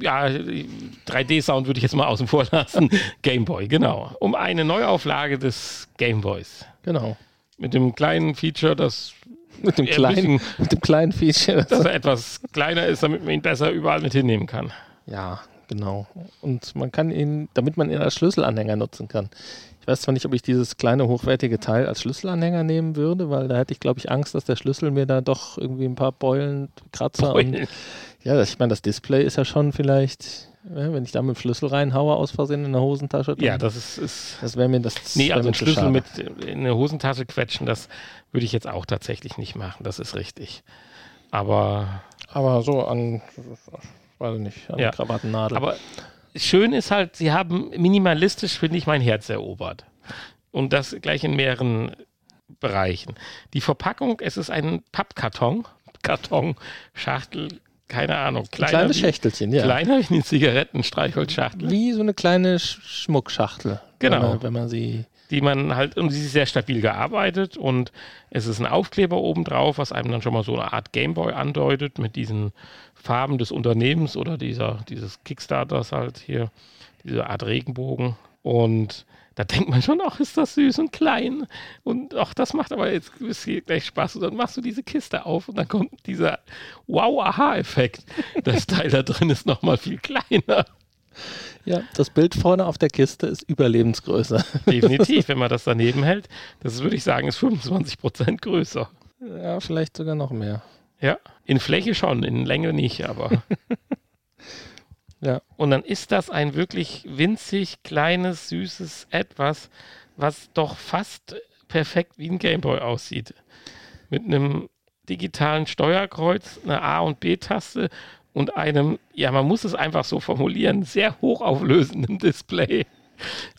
Ja, 3D-Sound würde ich jetzt mal außen vor lassen. Gameboy, genau. Um eine Neuauflage des Gameboys. Genau. Mit dem kleinen Feature, das mit dem, kleinen, mit dem kleinen Feature. Dass er etwas kleiner ist, damit man ihn besser überall mit hinnehmen kann. Ja, genau. Und man kann ihn, damit man ihn als Schlüsselanhänger nutzen kann. Ich weiß zwar nicht, ob ich dieses kleine hochwertige Teil als Schlüsselanhänger nehmen würde, weil da hätte ich, glaube ich, Angst, dass der Schlüssel mir da doch irgendwie ein paar Beulen, Kratzer Beulen. und ja, ich meine, das Display ist ja schon vielleicht, ja, wenn ich da mit dem Schlüssel reinhaue aus Versehen in der Hosentasche. ja, das ist, ist das wäre mir das. Nee, also einen Schlüssel mit in eine Hosentasche quetschen, das würde ich jetzt auch tatsächlich nicht machen. Das ist richtig. Aber aber so an, weiß ich nicht, an ja. Krawattennadel. Aber schön ist halt, sie haben minimalistisch, finde ich, mein Herz erobert. Und das gleich in mehreren Bereichen. Die Verpackung, es ist ein Pappkarton, Karton, Schachtel, keine Ahnung, kleiner kleine Schächtelchen, ja. Kleiner wie eine Zigarettenstreichholzschachtel. Wie so eine kleine Schmuckschachtel. Genau. Wenn man, wenn man sie die man halt, und sie ist sehr stabil gearbeitet und es ist ein Aufkleber oben drauf, was einem dann schon mal so eine Art Gameboy andeutet mit diesen Farben des Unternehmens oder dieser, dieses Kickstarters halt hier, diese Art Regenbogen. Und da denkt man schon, ach, ist das süß und klein. Und ach, das macht aber jetzt gleich Spaß. Und dann machst du diese Kiste auf und dann kommt dieser Wow-Aha-Effekt. Das Teil da drin ist nochmal viel kleiner. Ja, das Bild vorne auf der Kiste ist Überlebensgröße. *laughs* Definitiv, wenn man das daneben hält. Das würde ich sagen, ist 25 Prozent größer. Ja, vielleicht sogar noch mehr. Ja, in Fläche schon, in Länge nicht, aber. *laughs* Ja. Und dann ist das ein wirklich winzig kleines, süßes Etwas, was doch fast perfekt wie ein Gameboy aussieht. Mit einem digitalen Steuerkreuz, einer A- und B-Taste und einem, ja, man muss es einfach so formulieren, sehr hochauflösenden *laughs* Display.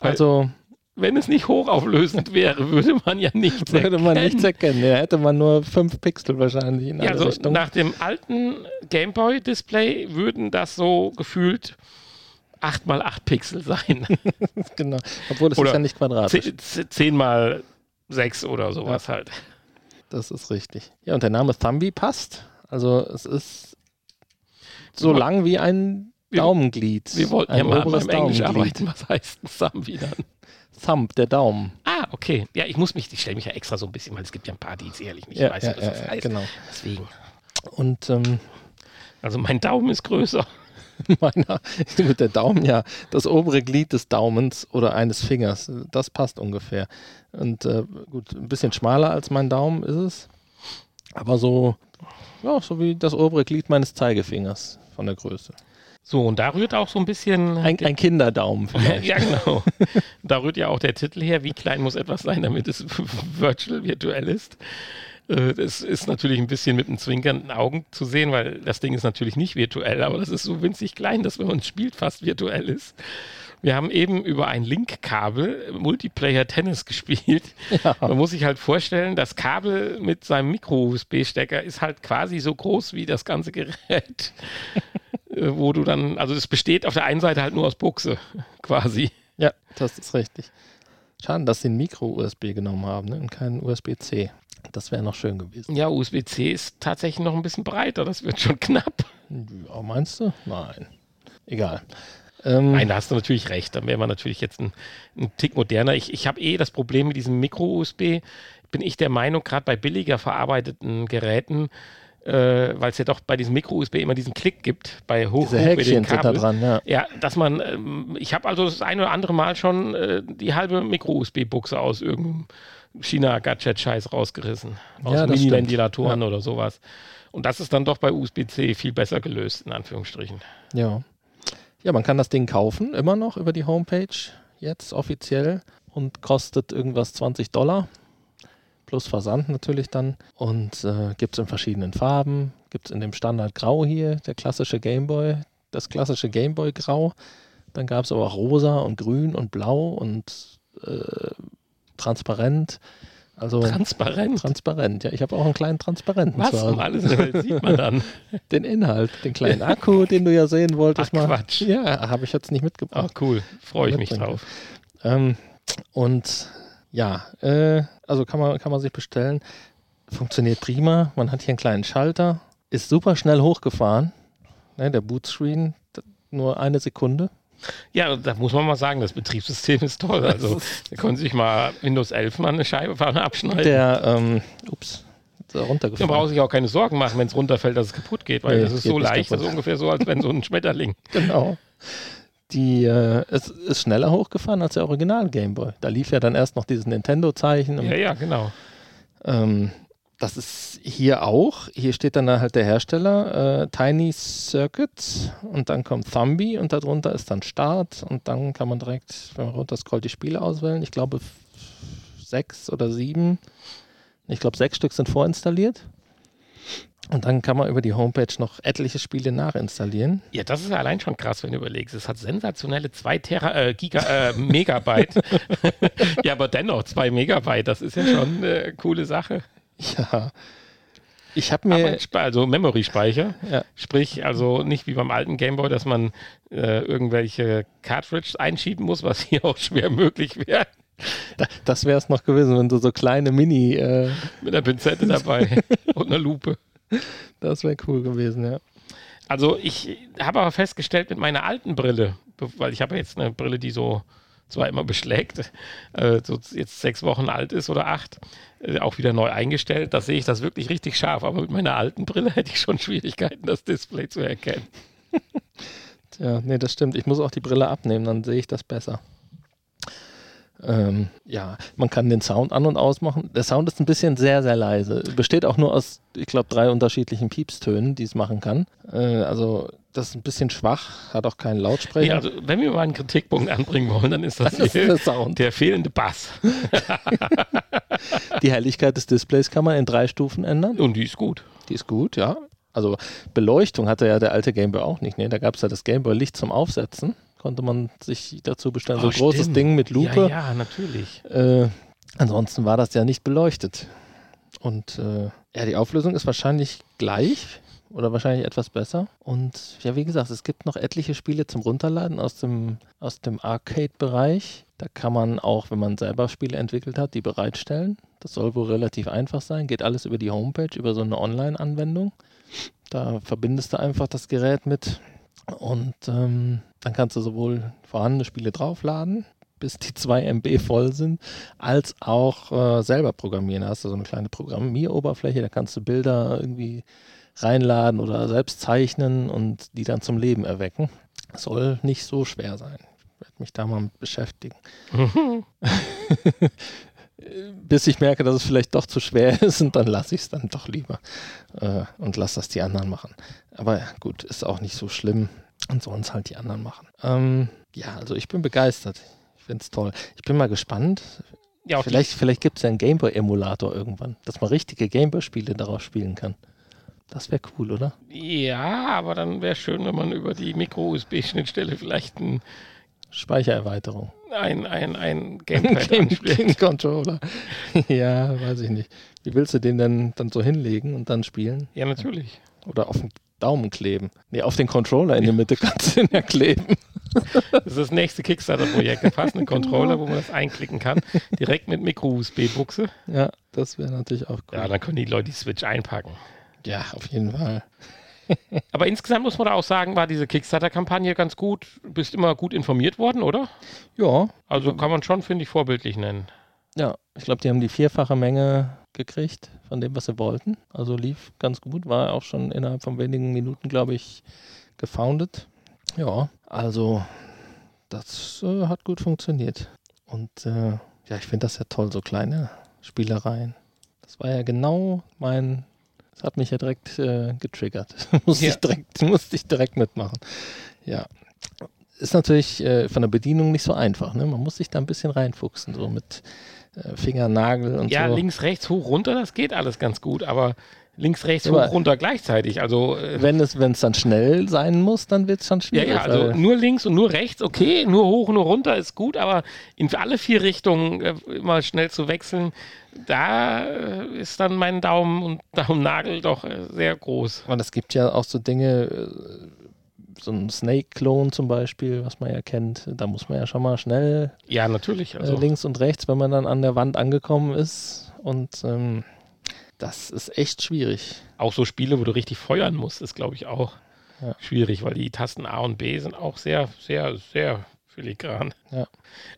Also wenn es nicht hochauflösend wäre, würde man ja nichts *laughs* würde man erkennen. nichts erkennen. Ja, hätte man nur fünf Pixel wahrscheinlich in Ja, alle also Richtungen. nach dem alten Gameboy-Display würden das so gefühlt 8 mal 8 Pixel sein. *laughs* genau. Obwohl es ist ja nicht quadratisch. 10, 10 mal 6 oder sowas halt. Das ist richtig. Ja, und der Name Thumby passt. Also es ist so lang wie ein Daumenglied. Wir wollten ein ja mal beim Englisch arbeiten. Was heißt ein Thumb dann? Thumb, der Daumen. Ah, okay. Ja, ich muss mich, ich stelle mich ja extra so ein bisschen, weil es gibt ja ein paar, die es ehrlich nicht Ja, weiß, ja, was das ja, heißt. genau. Deswegen. Und ähm, Also mein Daumen ist größer. *laughs* meiner, *laughs* mit der Daumen, ja, das obere Glied des Daumens oder eines Fingers, das passt ungefähr. Und äh, gut, ein bisschen schmaler als mein Daumen ist es, aber so, ja, so wie das obere Glied meines Zeigefingers von der Größe. So, und da rührt auch so ein bisschen. Ein, ein Kinderdaumen vielleicht. ja, genau. Da rührt ja auch der Titel her, wie klein muss etwas sein, damit es *laughs* virtual, virtuell ist. Äh, Das ist natürlich ein bisschen mit einem zwinkernden Augen zu sehen, weil das Ding ist natürlich nicht virtuell, aber das ist so winzig klein, dass wenn man es spielt, fast virtuell ist. Wir haben eben über ein Link-Kabel Multiplayer Tennis *laughs* gespielt. Man muss sich halt vorstellen, das Kabel mit seinem Micro-USB-Stecker ist halt quasi so groß wie das ganze Gerät. *laughs* Äh, Wo du dann, also es besteht auf der einen Seite halt nur aus Buchse, *laughs* quasi. Ja, das ist richtig. Schade, dass sie ein Micro-USB genommen haben ne? und keinen USB-C. Das wäre noch schön gewesen. Ja, USB-C ist tatsächlich noch ein bisschen breiter, das wird schon knapp. Ja, meinst du? Nein. Egal. Ähm, Nein, da hast du natürlich recht. Dann wäre man natürlich jetzt ein, ein Tick moderner. Ich, ich habe eh das Problem mit diesem Micro-USB. Bin ich der Meinung, gerade bei billiger verarbeiteten Geräten, äh, weil es ja doch bei diesem Micro-USB immer diesen Klick gibt, bei hoch diese Häkchen sind da dran, ja. Ja, dass man, ähm, ich habe also das eine oder andere Mal schon äh, die halbe Micro-USB-Buchse aus irgendeinem China-Gadget-Scheiß rausgerissen. Aus Ja, Mini-Ventilatoren oder sowas. Und das ist dann doch bei USB-C viel besser gelöst, in Anführungsstrichen. Ja. Ja, man kann das Ding kaufen, immer noch über die Homepage, jetzt offiziell und kostet irgendwas 20 Dollar. Plus Versand natürlich dann. Und äh, gibt es in verschiedenen Farben. Gibt es in dem Standard Grau hier, der klassische Gameboy, das klassische Gameboy Grau. Dann gab es aber auch rosa und grün und blau und äh, transparent. Also Transparent. transparent, ja. Ich habe auch einen kleinen Transparenten Was zu um alles sieht man dann? *laughs* Den Inhalt, den kleinen Akku, den du ja sehen wolltest Ach, mal. Quatsch. Ja, habe ich jetzt nicht Ach, mitgebracht. cool. Freue ich mich drauf. Ähm, und ja, äh, also kann man, kann man sich bestellen. Funktioniert prima. Man hat hier einen kleinen Schalter. Ist super schnell hochgefahren. Ne, der Bootscreen, nur eine Sekunde. Ja, da muss man mal sagen, das Betriebssystem ist toll. Also, da können Sie sich mal Windows 11 mal eine Scheibe vorne abschneiden. Der, ähm, ups, Da runtergefallen. brauchen Sie sich auch keine Sorgen machen, wenn es runterfällt, dass es kaputt geht, weil Nee, das ist so leicht, das ist ungefähr so, als wenn so ein Schmetterling. *laughs* Genau. Die, äh, es ist schneller hochgefahren als der Original Gameboy. Da lief ja dann erst noch dieses Nintendo-Zeichen. Ja, ja, genau. Ähm, das ist hier auch. Hier steht dann halt der Hersteller, äh, Tiny Circuits und dann kommt Thumby und darunter ist dann Start und dann kann man direkt, wenn man runter scrollt, die Spiele auswählen. Ich glaube sechs oder sieben. Ich glaube sechs Stück sind vorinstalliert. Und dann kann man über die Homepage noch etliche Spiele nachinstallieren. Ja, das ist ja allein schon krass, wenn du überlegst. Es hat sensationelle 2 Tera, äh, Giga, äh, Megabyte. *laughs* *laughs* ja, aber dennoch 2 Megabyte, das ist ja schon eine coole Sache. *laughs* Ja. Ich habe mir. Also Memory-Speicher. Ja. Sprich, also nicht wie beim alten Gameboy, dass man äh, irgendwelche Cartridges einschieben muss, was hier auch schwer möglich wäre. Das wäre es noch gewesen, wenn du so kleine Mini. Äh, Mit einer Pinzette dabei *laughs* und einer Lupe. das wäre cool gewesen, ja. Also ich habe aber festgestellt mit meiner alten Brille, weil ich habe jetzt eine Brille, die so zwar immer beschlägt, äh, so jetzt sechs Wochen alt ist oder acht, äh, auch wieder neu eingestellt, da sehe ich das wirklich richtig scharf. Aber mit meiner alten Brille *laughs* hätte ich schon Schwierigkeiten, das Display zu erkennen. *laughs* Ja, nee, das stimmt. Ich muss auch die Brille abnehmen, dann sehe ich das besser. Ähm, ja, man kann den Sound an- und ausmachen. Der Sound ist ein bisschen sehr, sehr leise. Besteht auch nur aus, ich glaube, drei unterschiedlichen Piepstönen, die es machen kann. Äh, also, das ist ein bisschen schwach, hat auch keinen Lautsprecher. Ja, also, wenn wir mal einen Kritikpunkt anbringen wollen, dann ist das, Das ist der Sound. der fehlende Bass. *laughs* Die Helligkeit des Displays kann man in drei Stufen ändern. Und die ist gut. Die ist gut, ja. Also Beleuchtung hatte ja der alte Gameboy auch nicht. Ne? Da gab es ja das Gameboy-Licht zum Aufsetzen. Konnte man sich dazu bestellen. so Oh, ein großes. Ding mit Lupe. Ja, ja, natürlich. Äh, ansonsten war das ja nicht beleuchtet. Und äh, ja, die Auflösung ist wahrscheinlich gleich oder wahrscheinlich etwas besser. Und ja, wie gesagt, es gibt noch etliche Spiele zum Runterladen aus dem, aus dem Arcade-Bereich. Da kann man auch, wenn man selber Spiele entwickelt hat, die bereitstellen. Das soll wohl relativ einfach sein. Geht alles über die Homepage, über so eine Online-Anwendung. Da verbindest du einfach das Gerät mit und ähm, dann kannst du sowohl vorhandene Spiele draufladen, bis die 2 MB voll sind, als auch äh, selber programmieren. Da hast du so eine kleine Programmieroberfläche, da kannst du Bilder irgendwie reinladen oder selbst zeichnen und die dann zum Leben erwecken. Soll nicht so schwer sein. Ich werde mich da mal mit beschäftigen. *laughs* *laughs* Bis ich merke, dass es vielleicht doch zu schwer *laughs* ist und dann lasse ich es dann doch lieber äh, und lasse das die anderen machen. Aber gut, ist auch nicht so schlimm und sollen es halt die anderen machen. Ähm, ja, also ich bin begeistert. Ich finde es toll. Ich bin mal gespannt. Ja, auch Vielleicht, vielleicht gibt es ja einen Gameboy-Emulator irgendwann, dass man richtige Gameboy-Spiele darauf spielen kann. Das wäre cool, oder? ja, aber dann wäre schön, wenn man über die Micro-USB-Schnittstelle vielleicht ein, Speichererweiterung. ein, ein, ein Gamepad Game. Game Controller. *laughs* ja, weiß ich nicht. Wie willst du den denn dann so hinlegen und dann spielen? Ja, natürlich. Oder auf den Daumen kleben? Nee, auf den Controller in die Mitte *laughs* kannst du den ja kleben. *laughs* Das ist das nächste Kickstarter-Projekt. Da passt ein Controller, wo man das einklicken kann. Direkt mit Micro-USB-Buchse. Ja, das wäre natürlich auch cool. Ja, dann können die Leute die Switch einpacken. Ja, auf jeden Fall. Aber insgesamt muss man da auch sagen, war diese Kickstarter-Kampagne ganz gut. Du bist immer gut informiert worden, oder? Ja, Also kann man schon, finde ich, vorbildlich nennen. ja. Ich glaube, die haben die vierfache Menge gekriegt von dem, was sie wollten. Also lief ganz gut. War auch schon innerhalb von wenigen Minuten, glaube ich, gefoundet. Ja, also das äh, hat gut funktioniert. Und äh, ja, ich finde das ja toll, so kleine Spielereien. Das war ja genau mein. Hat mich ja direkt äh, getriggert. *laughs* musste, Ja. ich direkt, musste ich direkt mitmachen. Ja. Ist natürlich äh, von der Bedienung nicht so einfach. Ne? Man muss sich da ein bisschen reinfuchsen, so mit äh, Finger, Nagel und Ja, so. links, rechts, hoch, runter, das geht alles ganz gut, aber links, rechts, hoch, runter gleichzeitig. Also, äh, Wenn es, wenn es dann schnell sein muss, dann wird es schon ja, schwierig. ja, also weil- nur links und nur rechts, okay, nur hoch, nur runter ist gut, aber in alle vier Richtungen äh, immer schnell zu wechseln, da äh, ist dann mein Daumen und *laughs* Daumennagel doch äh, sehr groß. Und es gibt ja auch so Dinge, äh, so ein Snake-Clone zum Beispiel, was man ja kennt. Da muss man ja schon mal schnell Ja, natürlich. Also, links und rechts, wenn man dann an der Wand angekommen ist. Und ähm, das ist echt schwierig. auch so Spiele, wo du richtig feuern musst, ist, glaube ich, auch Ja. schwierig, weil die Tasten A und B sind auch sehr, sehr, sehr filigran. Ja.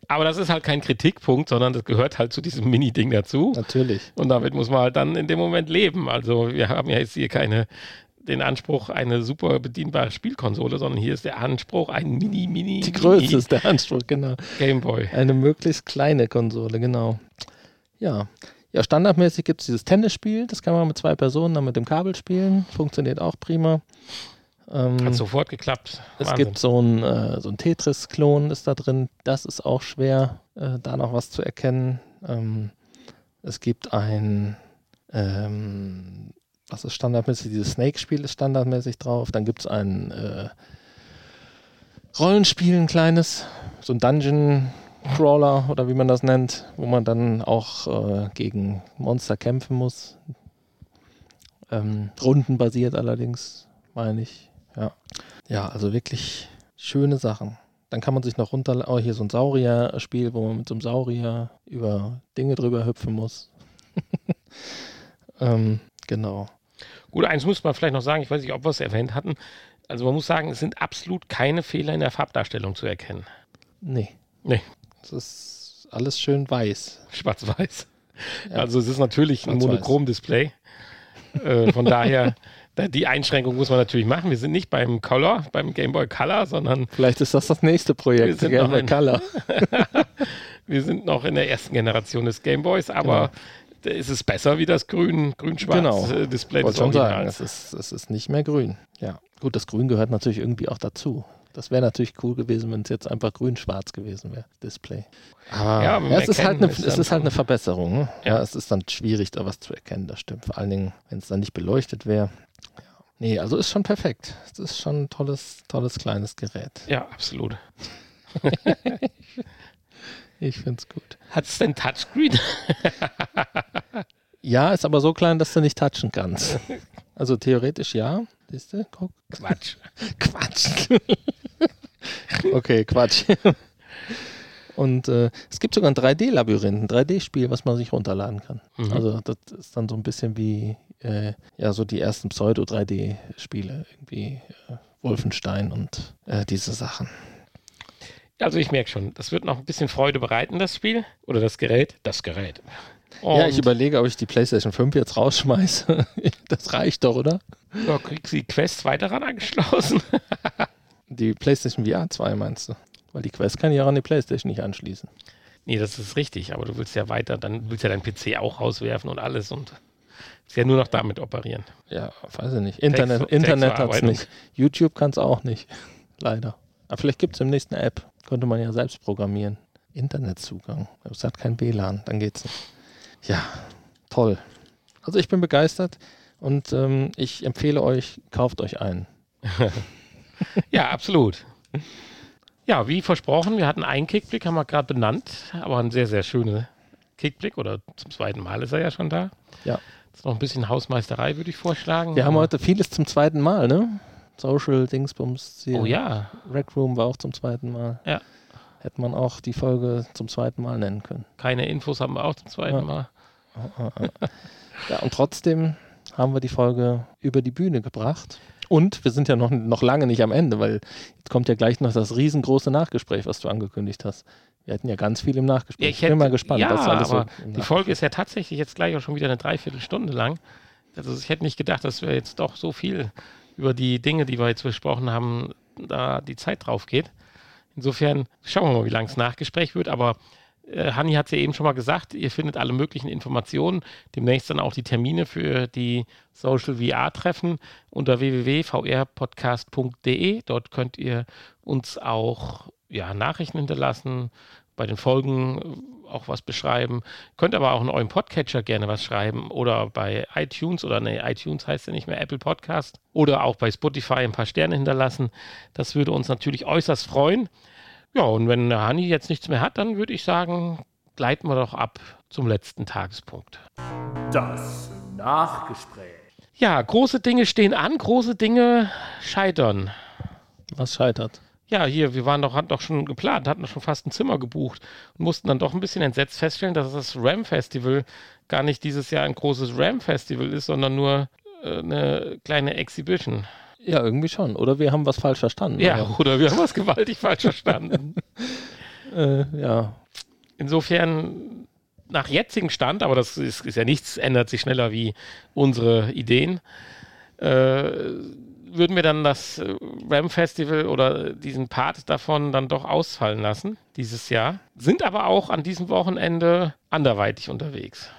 Aber das ist halt kein Kritikpunkt, sondern das gehört halt zu diesem Mini-Ding dazu. Natürlich. Und damit muss man halt dann in dem Moment leben. Also wir haben ja jetzt hier keine den Anspruch, eine super bedienbare Spielkonsole, sondern hier ist der Anspruch, ein Mini, Mini, Die Größe ist der Anspruch, genau. Gameboy. Eine möglichst kleine Konsole, genau. Ja. Ja, standardmäßig gibt es dieses Tennisspiel, das kann man mit zwei Personen dann mit dem Kabel spielen. Funktioniert auch prima. Ähm, Hat sofort geklappt. Es Wahnsinn. gibt so ein, äh, so ein Tetris-Klon ist da drin. Das ist auch schwer, äh, da noch was zu erkennen. Ähm, es gibt ein, ähm, was ist standardmäßig? Dieses Snake-Spiel ist standardmäßig drauf. Dann gibt es ein äh, Rollenspiel, ein kleines, so ein Dungeon-Crawler oder wie man das nennt, wo man dann auch äh, gegen Monster kämpfen muss. Ähm, rundenbasiert allerdings, meine ich. Ja. Ja, also wirklich schöne Sachen. Dann kann man sich noch runter, oh, hier so ein Saurier-Spiel, wo man mit so einem Saurier über Dinge drüber hüpfen muss. *laughs* ähm, genau. Gut, eins muss man vielleicht noch sagen, ich weiß nicht, ob wir es erwähnt hatten. Also man muss sagen, es sind absolut keine Fehler in der Farbdarstellung zu erkennen. Nee. Nee. Es ist alles schön weiß. *laughs* Schwarz-Weiß. Ja. Also es ist natürlich ein. Monochrom-Display. äh, von daher *laughs* Die Einschränkung muss man natürlich machen. Wir sind nicht beim Color, beim Game Boy Color, sondern. Vielleicht ist das das nächste Projekt, Wir sind Game noch Boy in- Color. *laughs* wir sind noch in der ersten Generation des Game Boys, aber da ist es besser wie das grün, grün-schwarz Genau. äh, des schon sagen, Originals. es ist, es ist nicht mehr grün. Ja, gut, das Grün gehört natürlich irgendwie auch dazu. Das wäre natürlich cool gewesen, wenn es jetzt einfach grün-schwarz gewesen wäre, Display. Aber Ja, ja, aber es, ist halt, eine, erkennen ist es ist halt eine Verbesserung. Ne? Ja. Ja. es ist dann schwierig, da was zu erkennen, das stimmt. Vor allen Dingen, wenn es dann nicht beleuchtet wäre. Ja. Nee, also ist schon perfekt. Es ist schon ein tolles, tolles kleines Gerät. Ja, absolut. *laughs* Ich finde es gut. Hat es denn Touchscreen? Ja, ist aber so klein, dass du nicht touchen kannst. *laughs* Also theoretisch ja. Siehst du? Guck. Quatsch. *laughs* Quatsch. *laughs* okay, Quatsch. Und äh, es gibt sogar ein 3D-Labyrinth, ein 3D-Spiel, was man sich runterladen kann. Mhm. Also das ist dann so ein bisschen wie äh, ja so die ersten Pseudo-3D-Spiele, irgendwie äh, Wolfenstein und äh, diese Sachen. Also ich merke schon, das wird noch ein bisschen Freude bereiten, das Spiel. Oder das Gerät. Das Gerät. Ja, ich Und- überlege, ob ich die PlayStation 5 jetzt rausschmeiße. *laughs* das reicht doch, oder? Ja, kriegst du die Quest weiter ran angeschlossen? *laughs* Die PlayStation VR 2 meinst du? Weil die Quest kann ich auch an die PlayStation nicht anschließen. nee, das ist richtig, aber du willst ja weiter, dann willst ja deinen PC auch rauswerfen und alles und willst ja nur noch damit operieren. Ja, weiß ich nicht. Internet, Text- Internet hat es nicht. YouTube kann es auch nicht. *laughs* Leider. Aber vielleicht gibt es im nächsten App. Könnte man ja selbst programmieren. Internetzugang. Es hat kein WLAN. Dann geht's nicht. Ja, toll. Also ich bin begeistert und ähm, ich empfehle euch, kauft euch einen. *laughs* Ja, absolut. Ja, wie versprochen, wir hatten einen Kickblick, haben wir gerade benannt, aber ein sehr, sehr schöner Kickblick oder zum zweiten Mal ist er ja schon da. Ja. Ist noch ein bisschen Hausmeisterei, würde ich vorschlagen. Wir haben heute vieles zum zweiten Mal, ne? Social Dingsbums. hier. Oh ja, Rec Room war auch zum zweiten Mal. Ja. Hätte man auch die Folge zum zweiten Mal nennen können. keine Infos haben wir auch zum zweiten Ja. Mal. *laughs* Ja, und trotzdem haben wir die Folge über die Bühne gebracht. Und wir sind ja noch, noch lange nicht am Ende, weil jetzt kommt ja gleich noch das riesengroße Nachgespräch, was du angekündigt hast. Wir hatten ja ganz viel im Nachgespräch. Ja, ich ich bin hätte- mal gespannt, ja, was alles aber so Die Folge ist ja tatsächlich jetzt gleich auch schon wieder eine Dreiviertelstunde lang. Also ich hätte nicht gedacht, dass wir jetzt doch so viel über die Dinge, die wir jetzt besprochen haben, da die Zeit drauf geht. Insofern schauen wir mal, wie lang das Nachgespräch wird. Aber äh, Hanni hat es ja eben schon mal gesagt, ihr findet alle möglichen Informationen, demnächst dann auch die Termine für die Social VR-Treffen unter www.vrpodcast.de. Dort könnt ihr uns auch ja, Nachrichten hinterlassen, bei den Folgen auch was beschreiben. Könnt aber auch in eurem Podcatcher gerne was schreiben oder bei iTunes oder nee, iTunes heißt ja nicht mehr Apple Podcast oder auch bei Spotify ein paar Sterne hinterlassen. Das würde uns natürlich äußerst freuen. Ja, und wenn der Hani jetzt nichts mehr hat, dann würde ich sagen, gleiten wir doch ab zum letzten Tagespunkt. Das Nachgespräch. Ja, große Dinge stehen an, große Dinge scheitern. Was scheitert? Ja, hier, wir waren doch, hatten doch schon geplant, hatten doch schon fast ein Zimmer gebucht und mussten dann doch ein bisschen entsetzt feststellen, dass das Ram-Festival gar nicht dieses Jahr ein großes Ram-Festival ist, sondern nur äh, eine kleine Exhibition. Ja, irgendwie schon. Oder wir haben was falsch verstanden. Ja, oder wir haben was gewaltig falsch verstanden. *laughs* Äh, ja. Insofern, nach jetzigem Stand, aber das ist, ist ja nichts, ändert sich schneller wie unsere Ideen, äh, würden wir dann das äh, Ram-Festival oder diesen Part davon dann doch ausfallen lassen dieses Jahr. Sind aber auch an diesem Wochenende anderweitig unterwegs.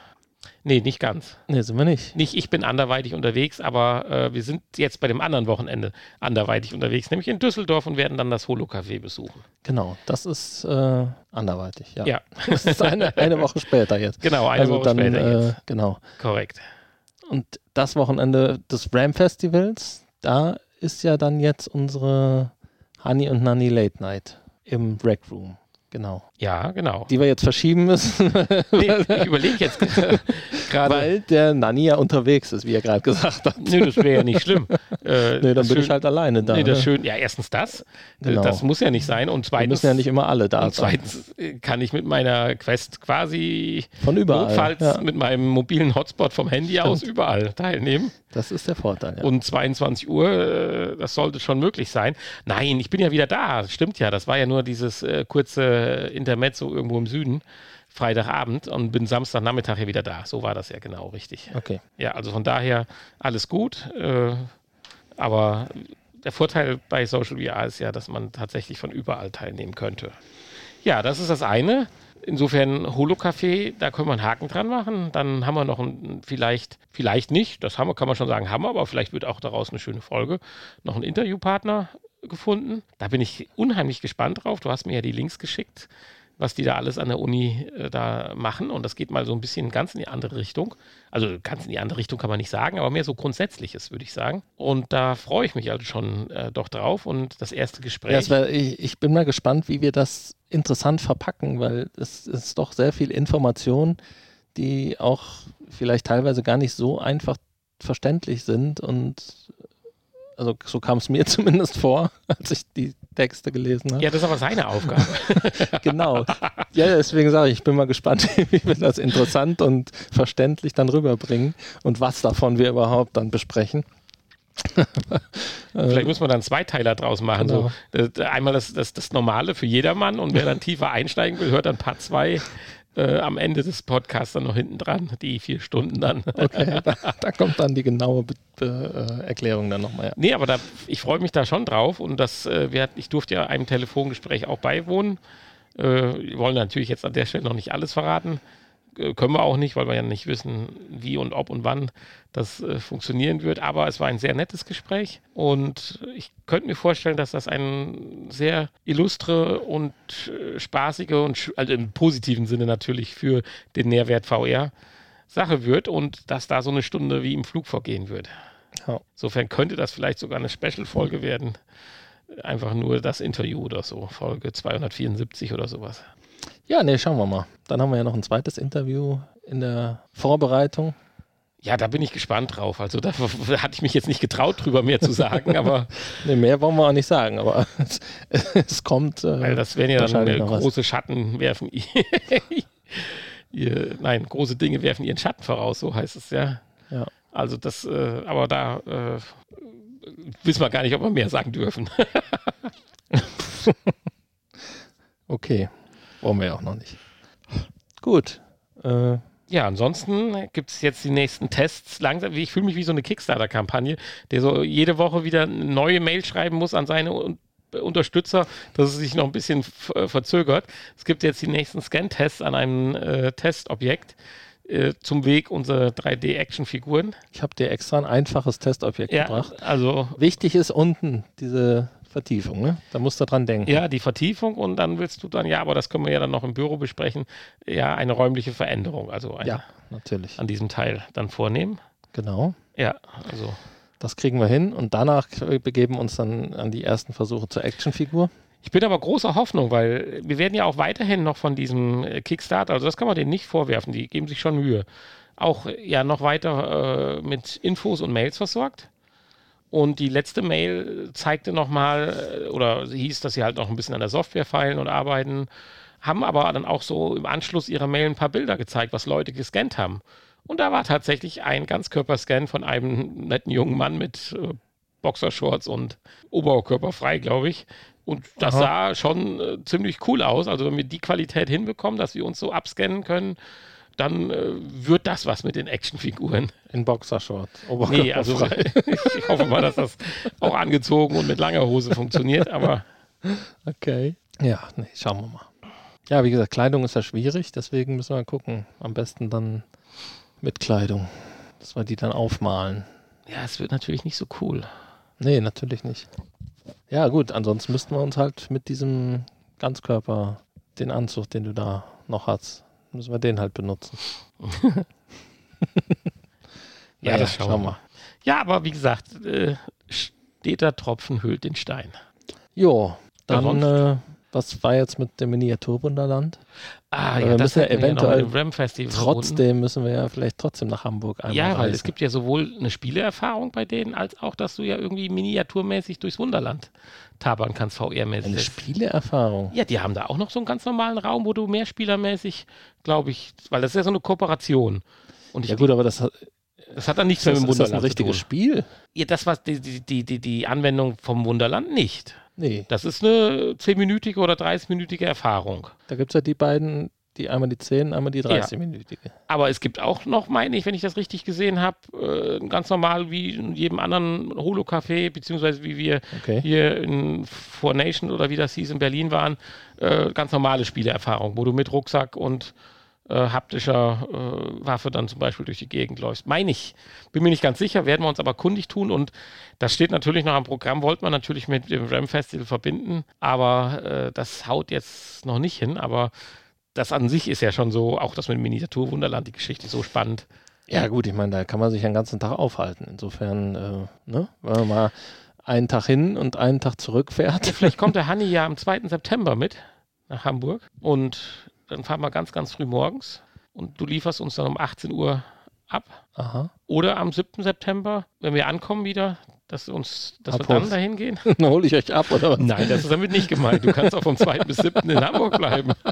Nee, nicht ganz. Nee, sind wir nicht. Nicht ich bin anderweitig unterwegs, aber äh, wir sind jetzt bei dem anderen Wochenende anderweitig unterwegs, nämlich in Düsseldorf und werden dann das Holo-Café besuchen. Genau, das ist äh, anderweitig. Ja. Ja, *laughs* Das ist eine, eine Woche später jetzt. genau, eine also Woche dann, später äh, jetzt. genau. Korrekt. Und das Wochenende des Ram Festivals, da ist ja dann jetzt unsere Honey und Nanny Late Night im Rec Room. Genau. Ja, genau. Die wir jetzt verschieben müssen, *laughs* Nee, ich überlege jetzt *laughs* gerade. weil der Nanny ja unterwegs ist, wie er gerade gesagt hat. Nö, das wäre ja nicht schlimm. Äh, *laughs* Nee, dann das bin ich schön- halt alleine da. Nee, das ne? schön, ja, erstens das. Äh, Genau. Das muss ja nicht sein. Und Wir zweitens, müssen ja nicht immer alle da und sein. zweitens äh, kann ich mit meiner Quest quasi Von überall. notfalls Ja, mit meinem mobilen Hotspot vom Handy Stimmt. aus überall teilnehmen. das ist der Vorteil. Ja. Und 22 Uhr, äh, das sollte schon möglich sein. Nein, ich bin ja wieder da. Stimmt ja. Das war ja nur dieses äh, kurze Intermezzo irgendwo im Süden Freitagabend und bin Samstagnachmittag hier wieder da. So war das ja genau richtig. Okay. Ja, also von daher alles gut. Äh, aber der Vorteil bei Social VR ist ja, dass man tatsächlich von überall teilnehmen könnte. Ja, das ist das eine. Insofern Holocafé, da können wir einen Haken dran machen. Dann haben wir noch ein, vielleicht, vielleicht nicht, das haben wir, kann man schon sagen, haben wir, aber vielleicht wird auch daraus eine schöne Folge. Noch einen Interviewpartner gefunden. Da bin ich unheimlich gespannt drauf. Du hast mir ja die Links geschickt was die da alles an der Uni äh, da machen. Und das geht mal so ein bisschen ganz in die andere Richtung. Also ganz in die andere Richtung kann man nicht sagen, aber mehr so Grundsätzliches, würde ich sagen. Und da freue ich mich also schon äh, doch drauf. Und das erste Gespräch. Ja, wär, ich, ich, bin mal gespannt, wie wir das interessant verpacken, weil es ist doch sehr viel Information, die auch vielleicht teilweise gar nicht so einfach verständlich sind und also so kam es mir *laughs* zumindest vor, als ich die Texte gelesen habe. Ja, das ist aber seine Aufgabe. *laughs* genau. Ja, deswegen sage ich, ich bin mal gespannt, *laughs* wie wir das interessant und verständlich dann rüberbringen und was davon wir überhaupt dann besprechen. Vielleicht muss man dann zwei Teiler draus machen. Genau. So, einmal das, das, das Normale für jedermann und wer dann tiefer einsteigen will, hört dann Part 2 äh, am Ende des Podcasts dann noch hinten dran, die vier Stunden dann. Okay, *laughs* da, da kommt dann die genaue Be Be äh, Erklärung dann nochmal. Ja. Nee, aber da, ich freue mich da schon drauf und das, äh, wir, ich durfte ja einem Telefongespräch auch beiwohnen. Äh, wir wollen natürlich jetzt an der Stelle noch nicht alles verraten. Äh, können wir auch nicht, weil wir ja nicht wissen, wie und ob und wann das äh, funktionieren wird. Aber es war ein sehr nettes Gespräch und ich könnte mir vorstellen, dass das ein sehr illustre und äh, spaßige und also im positiven Sinne natürlich für den Nährwert VR Sache wird und dass da so eine Stunde wie im Flug vorgehen wird. Ja. Insofern könnte das vielleicht sogar eine Special-Folge werden. Einfach nur das Interview oder so, Folge 274 oder sowas. Ja, nee, schauen wir mal. Dann haben wir ja noch ein zweites Interview in der Vorbereitung. Ja, da bin ich gespannt drauf. Also da *laughs* hatte ich mich jetzt nicht getraut, drüber mehr zu sagen, *laughs* aber. nee, mehr wollen wir auch nicht sagen, aber es, es kommt. Äh, Weil das werden ja dann äh, große was. Schatten werfen. *laughs* ihr, nein, große Dinge werfen ihren Schatten voraus, so heißt es ja. Ja. Also das, äh, aber da äh, wissen wir gar nicht, ob wir mehr sagen dürfen. okay. Wollen wir ja auch noch nicht. Gut. Äh, ja, ansonsten gibt es jetzt die nächsten Tests. Langsam, ich fühle mich wie so eine Kickstarter-Kampagne, der so jede Woche wieder eine neue Mail schreiben muss an seine Unterstützer, dass es sich noch ein bisschen äh, verzögert. Es gibt jetzt die nächsten Scan-Tests an einem äh, Testobjekt äh, zum Weg unserer 3D-Action-Figuren. Ich habe dir extra ein einfaches Testobjekt ja, gebracht. Also wichtig ist unten diese Vertiefung, ne? Da musst du dran denken. Ja, die Vertiefung und dann willst du dann, ja, aber das können wir ja dann noch im Büro besprechen, ja, eine räumliche Veränderung, also eine, ja, natürlich. an diesem Teil dann vornehmen. Genau. Ja, also. Das kriegen wir hin und danach begeben wir uns dann an die ersten Versuche zur Actionfigur. Ich bin aber großer Hoffnung, weil wir werden ja auch weiterhin noch von diesem äh, Kickstarter, also das kann man denen nicht vorwerfen, die geben sich schon Mühe, auch ja noch weiter äh, mit Infos und Mails versorgt. Und die letzte Mail zeigte nochmal, äh, oder hieß, dass sie halt noch ein bisschen an der Software feilen und arbeiten, haben aber dann auch so im Anschluss ihrer Mail ein paar Bilder gezeigt, was Leute gescannt haben. Und da war tatsächlich ein Ganzkörperscan von einem netten jungen Mann mit äh, Boxershorts und Oberkörper frei, glaube ich. Und das Aha. sah schon äh, ziemlich cool aus. Also wenn wir die Qualität hinbekommen, dass wir uns so abscannen können, dann äh, wird das was mit den Actionfiguren. In Boxershorts. Nee, also *laughs* ich hoffe mal, dass das auch angezogen und mit langer Hose funktioniert, aber. Okay. Ja, nee, schauen wir mal. Ja, wie gesagt, Kleidung ist ja schwierig, deswegen müssen wir gucken. Am besten dann mit Kleidung, dass wir die dann aufmalen. Ja, es wird natürlich nicht so cool. Nee, natürlich nicht. Ja, gut, ansonsten müssten wir uns halt mit diesem Ganzkörper, den Anzug, den du da noch hast, müssen wir den halt benutzen. *laughs* ja, naja, das schauen, schauen wir mal. Ja, aber wie gesagt, äh, steter Tropfen hüllt den Stein. Jo, dann äh, was war jetzt mit dem Miniaturwunderland? Ah, ja, das ja eventuell ja trotzdem müssen wir ja vielleicht trotzdem nach Hamburg einmal Ja, weil reisen. es gibt ja sowohl eine Spieleerfahrung bei denen, als auch, dass du ja irgendwie miniaturmäßig durchs Wunderland tabern kannst, VR-mäßig. Eine Spieleerfahrung? Ja, die haben da auch noch so einen ganz normalen Raum, wo du mehrspielermäßig, glaube ich, weil das ist ja so eine Kooperation. Und ja gut, aber das hat, das hat dann nichts mehr mit dem Wunderland zu tun. Ist das ein richtiges Spiel? Ja, das war die, die, die, die Anwendung vom Wunderland nicht. Nee. Das ist eine 10-minütige oder 30-minütige Erfahrung. Da gibt es ja die beiden Die einmal die 10, einmal die 30-minütige. Aber es gibt auch noch, meine ich, wenn ich das richtig gesehen habe, äh, ganz normal wie in jedem anderen Holo-Café, beziehungsweise wie wir Okay. hier in Four Nation oder wie das hieß in Berlin waren, äh, ganz normale Spieleerfahrung, wo du mit Rucksack und äh, haptischer äh, Waffe dann zum Beispiel durch die Gegend läufst. Meine ich. Bin mir nicht ganz sicher, werden wir uns aber kundig tun und das steht natürlich noch am Programm, wollte man natürlich mit dem Ram Festival verbinden, aber äh, das haut jetzt noch nicht hin, aber das an sich ist ja schon so, auch das mit dem Miniaturwunderland, die Geschichte ist so spannend. Ja, gut, ich meine, da kann man sich den ganzen Tag aufhalten. Insofern, äh, ne, wenn man mal einen Tag hin und einen Tag zurückfährt. Vielleicht kommt der *laughs* Hanni ja am 2. September mit nach Hamburg und dann fahren wir ganz, ganz früh morgens und du lieferst uns dann um 18 Uhr ab. Aha. Oder am 7. September, wenn wir ankommen wieder, dass, uns, dass wir dann dahin gehen. *laughs* Dann hole ich euch ab, oder was? Nein, das ist damit nicht gemeint. Du kannst auch vom 2. bis 7. in Hamburg bleiben. *laughs*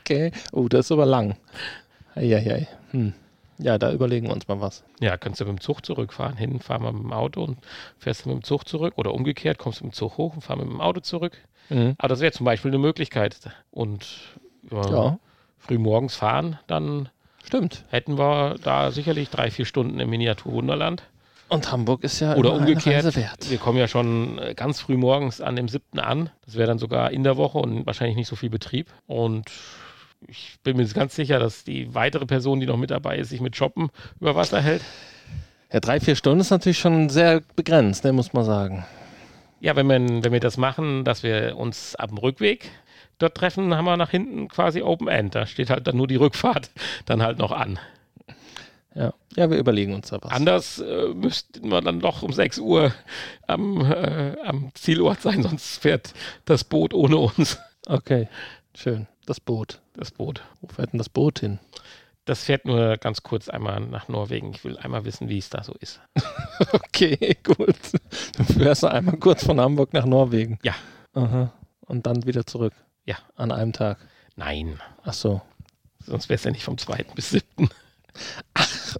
Okay. Oh, das ist aber lang. Eieiei. Hm. Ja, da überlegen wir uns mal was. Ja, kannst du mit dem Zug zurückfahren. Hin fahren wir mit dem Auto und fährst du mit dem Zug zurück. Oder umgekehrt, kommst du mit dem Zug hoch und fahren mit dem Auto zurück. Mhm. Aber das wäre zum Beispiel eine Möglichkeit. Und ja, Ja, früh morgens fahren, dann stimmt. hätten wir da sicherlich drei, vier Stunden im Miniaturwunderland. Und Hamburg ist ja Oder immer eine umgekehrt, Reise wert. wir kommen ja schon äh, ganz früh morgens an dem 7. an. Das wäre dann sogar in der Woche und wahrscheinlich nicht so viel Betrieb. Und ich bin mir ganz sicher, dass die weitere Person, die noch mit dabei ist, sich mit Shoppen über Wasser hält. Ja, drei, vier Stunden ist natürlich schon sehr begrenzt, ne, muss man sagen. Ja, wenn wir, wenn wir das machen, dass wir uns am Rückweg dort treffen, haben wir nach hinten quasi Open End. Da steht halt dann nur die Rückfahrt *laughs* dann halt noch an. Ja, ja wir überlegen uns da was. Anders äh, müssten wir dann doch um 6 Uhr am, äh, am Zielort sein, sonst fährt das Boot ohne uns. Okay, schön. Das Boot. Das Boot. Wo fährt denn das Boot hin? Das fährt nur ganz kurz einmal nach Norwegen. Ich will einmal wissen, wie es da so ist. *laughs* Okay, gut. Dann fährst du einmal kurz von Hamburg nach Norwegen. Ja. Aha. Und dann wieder zurück. Ja. An einem Tag. Nein, Ach so. sonst wäre es ja nicht vom 2. bis 7.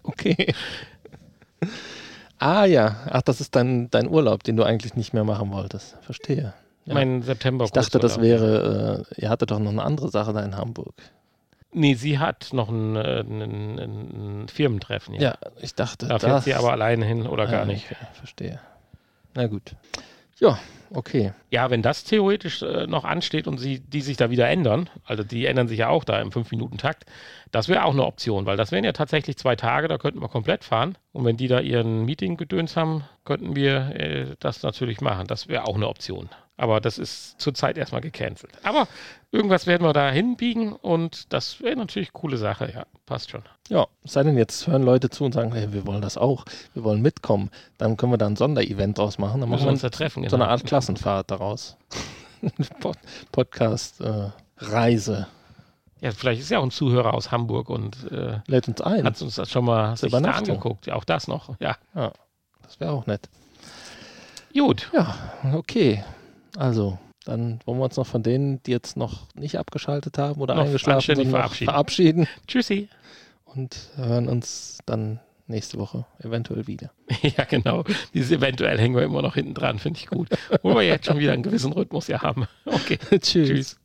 Okay. Ah ja. Ach, das ist dein, dein Urlaub, den du eigentlich nicht mehr machen wolltest. Verstehe. Ja. Mein September. Ich dachte, das wäre, äh, ihr hattet doch noch eine andere Sache da in Hamburg. Nee, sie hat noch ein, äh, ein, ein, ein Firmentreffen. Ja, ich dachte, Da fährt sie aber alleine hin oder Ah, gar nicht. Okay, verstehe. Na gut. Ja, okay. Ja, wenn das theoretisch äh, noch ansteht und sie, die sich da wieder ändern, also die ändern sich ja auch da im 5-Minuten-Takt, das wäre auch eine Option, weil das wären ja tatsächlich zwei Tage, da könnten wir komplett fahren. Und wenn die da ihren Meeting-Gedöns haben, könnten wir äh, das natürlich machen. Das wäre auch eine Option. Aber das ist zurzeit erstmal gecancelt. Aber irgendwas werden wir da hinbiegen und das wäre natürlich eine coole Sache, ja, passt schon. Ja, es sei denn, jetzt hören Leute zu und sagen, hey, wir wollen das auch, wir wollen mitkommen. Dann können wir da ein Sonderevent draus machen. Dann Müssen machen wir uns da treffen. so eine genau. Art Klassenfahrt daraus. *laughs* Pod Podcast äh. Ja, vielleicht ist ja auch ein Zuhörer aus Hamburg und äh, Lädt uns ein. hat uns das schon mal sich da angeguckt. Ja, auch das noch. Ja, Das wäre auch nett. gut. Ja, okay. Also, dann wollen wir uns noch von denen, die jetzt noch nicht abgeschaltet haben oder Noch eingeschlafen sind, verabschieden. verabschieden Tschüssi. und hören uns dann nächste Woche eventuell wieder. *laughs* Ja, genau. Dieses eventuell hängen wir immer noch hinten dran, finde ich gut. Wo wir jetzt schon wieder einen gewissen Rhythmus ja haben. Okay. *laughs* Tschüss. Tschüss.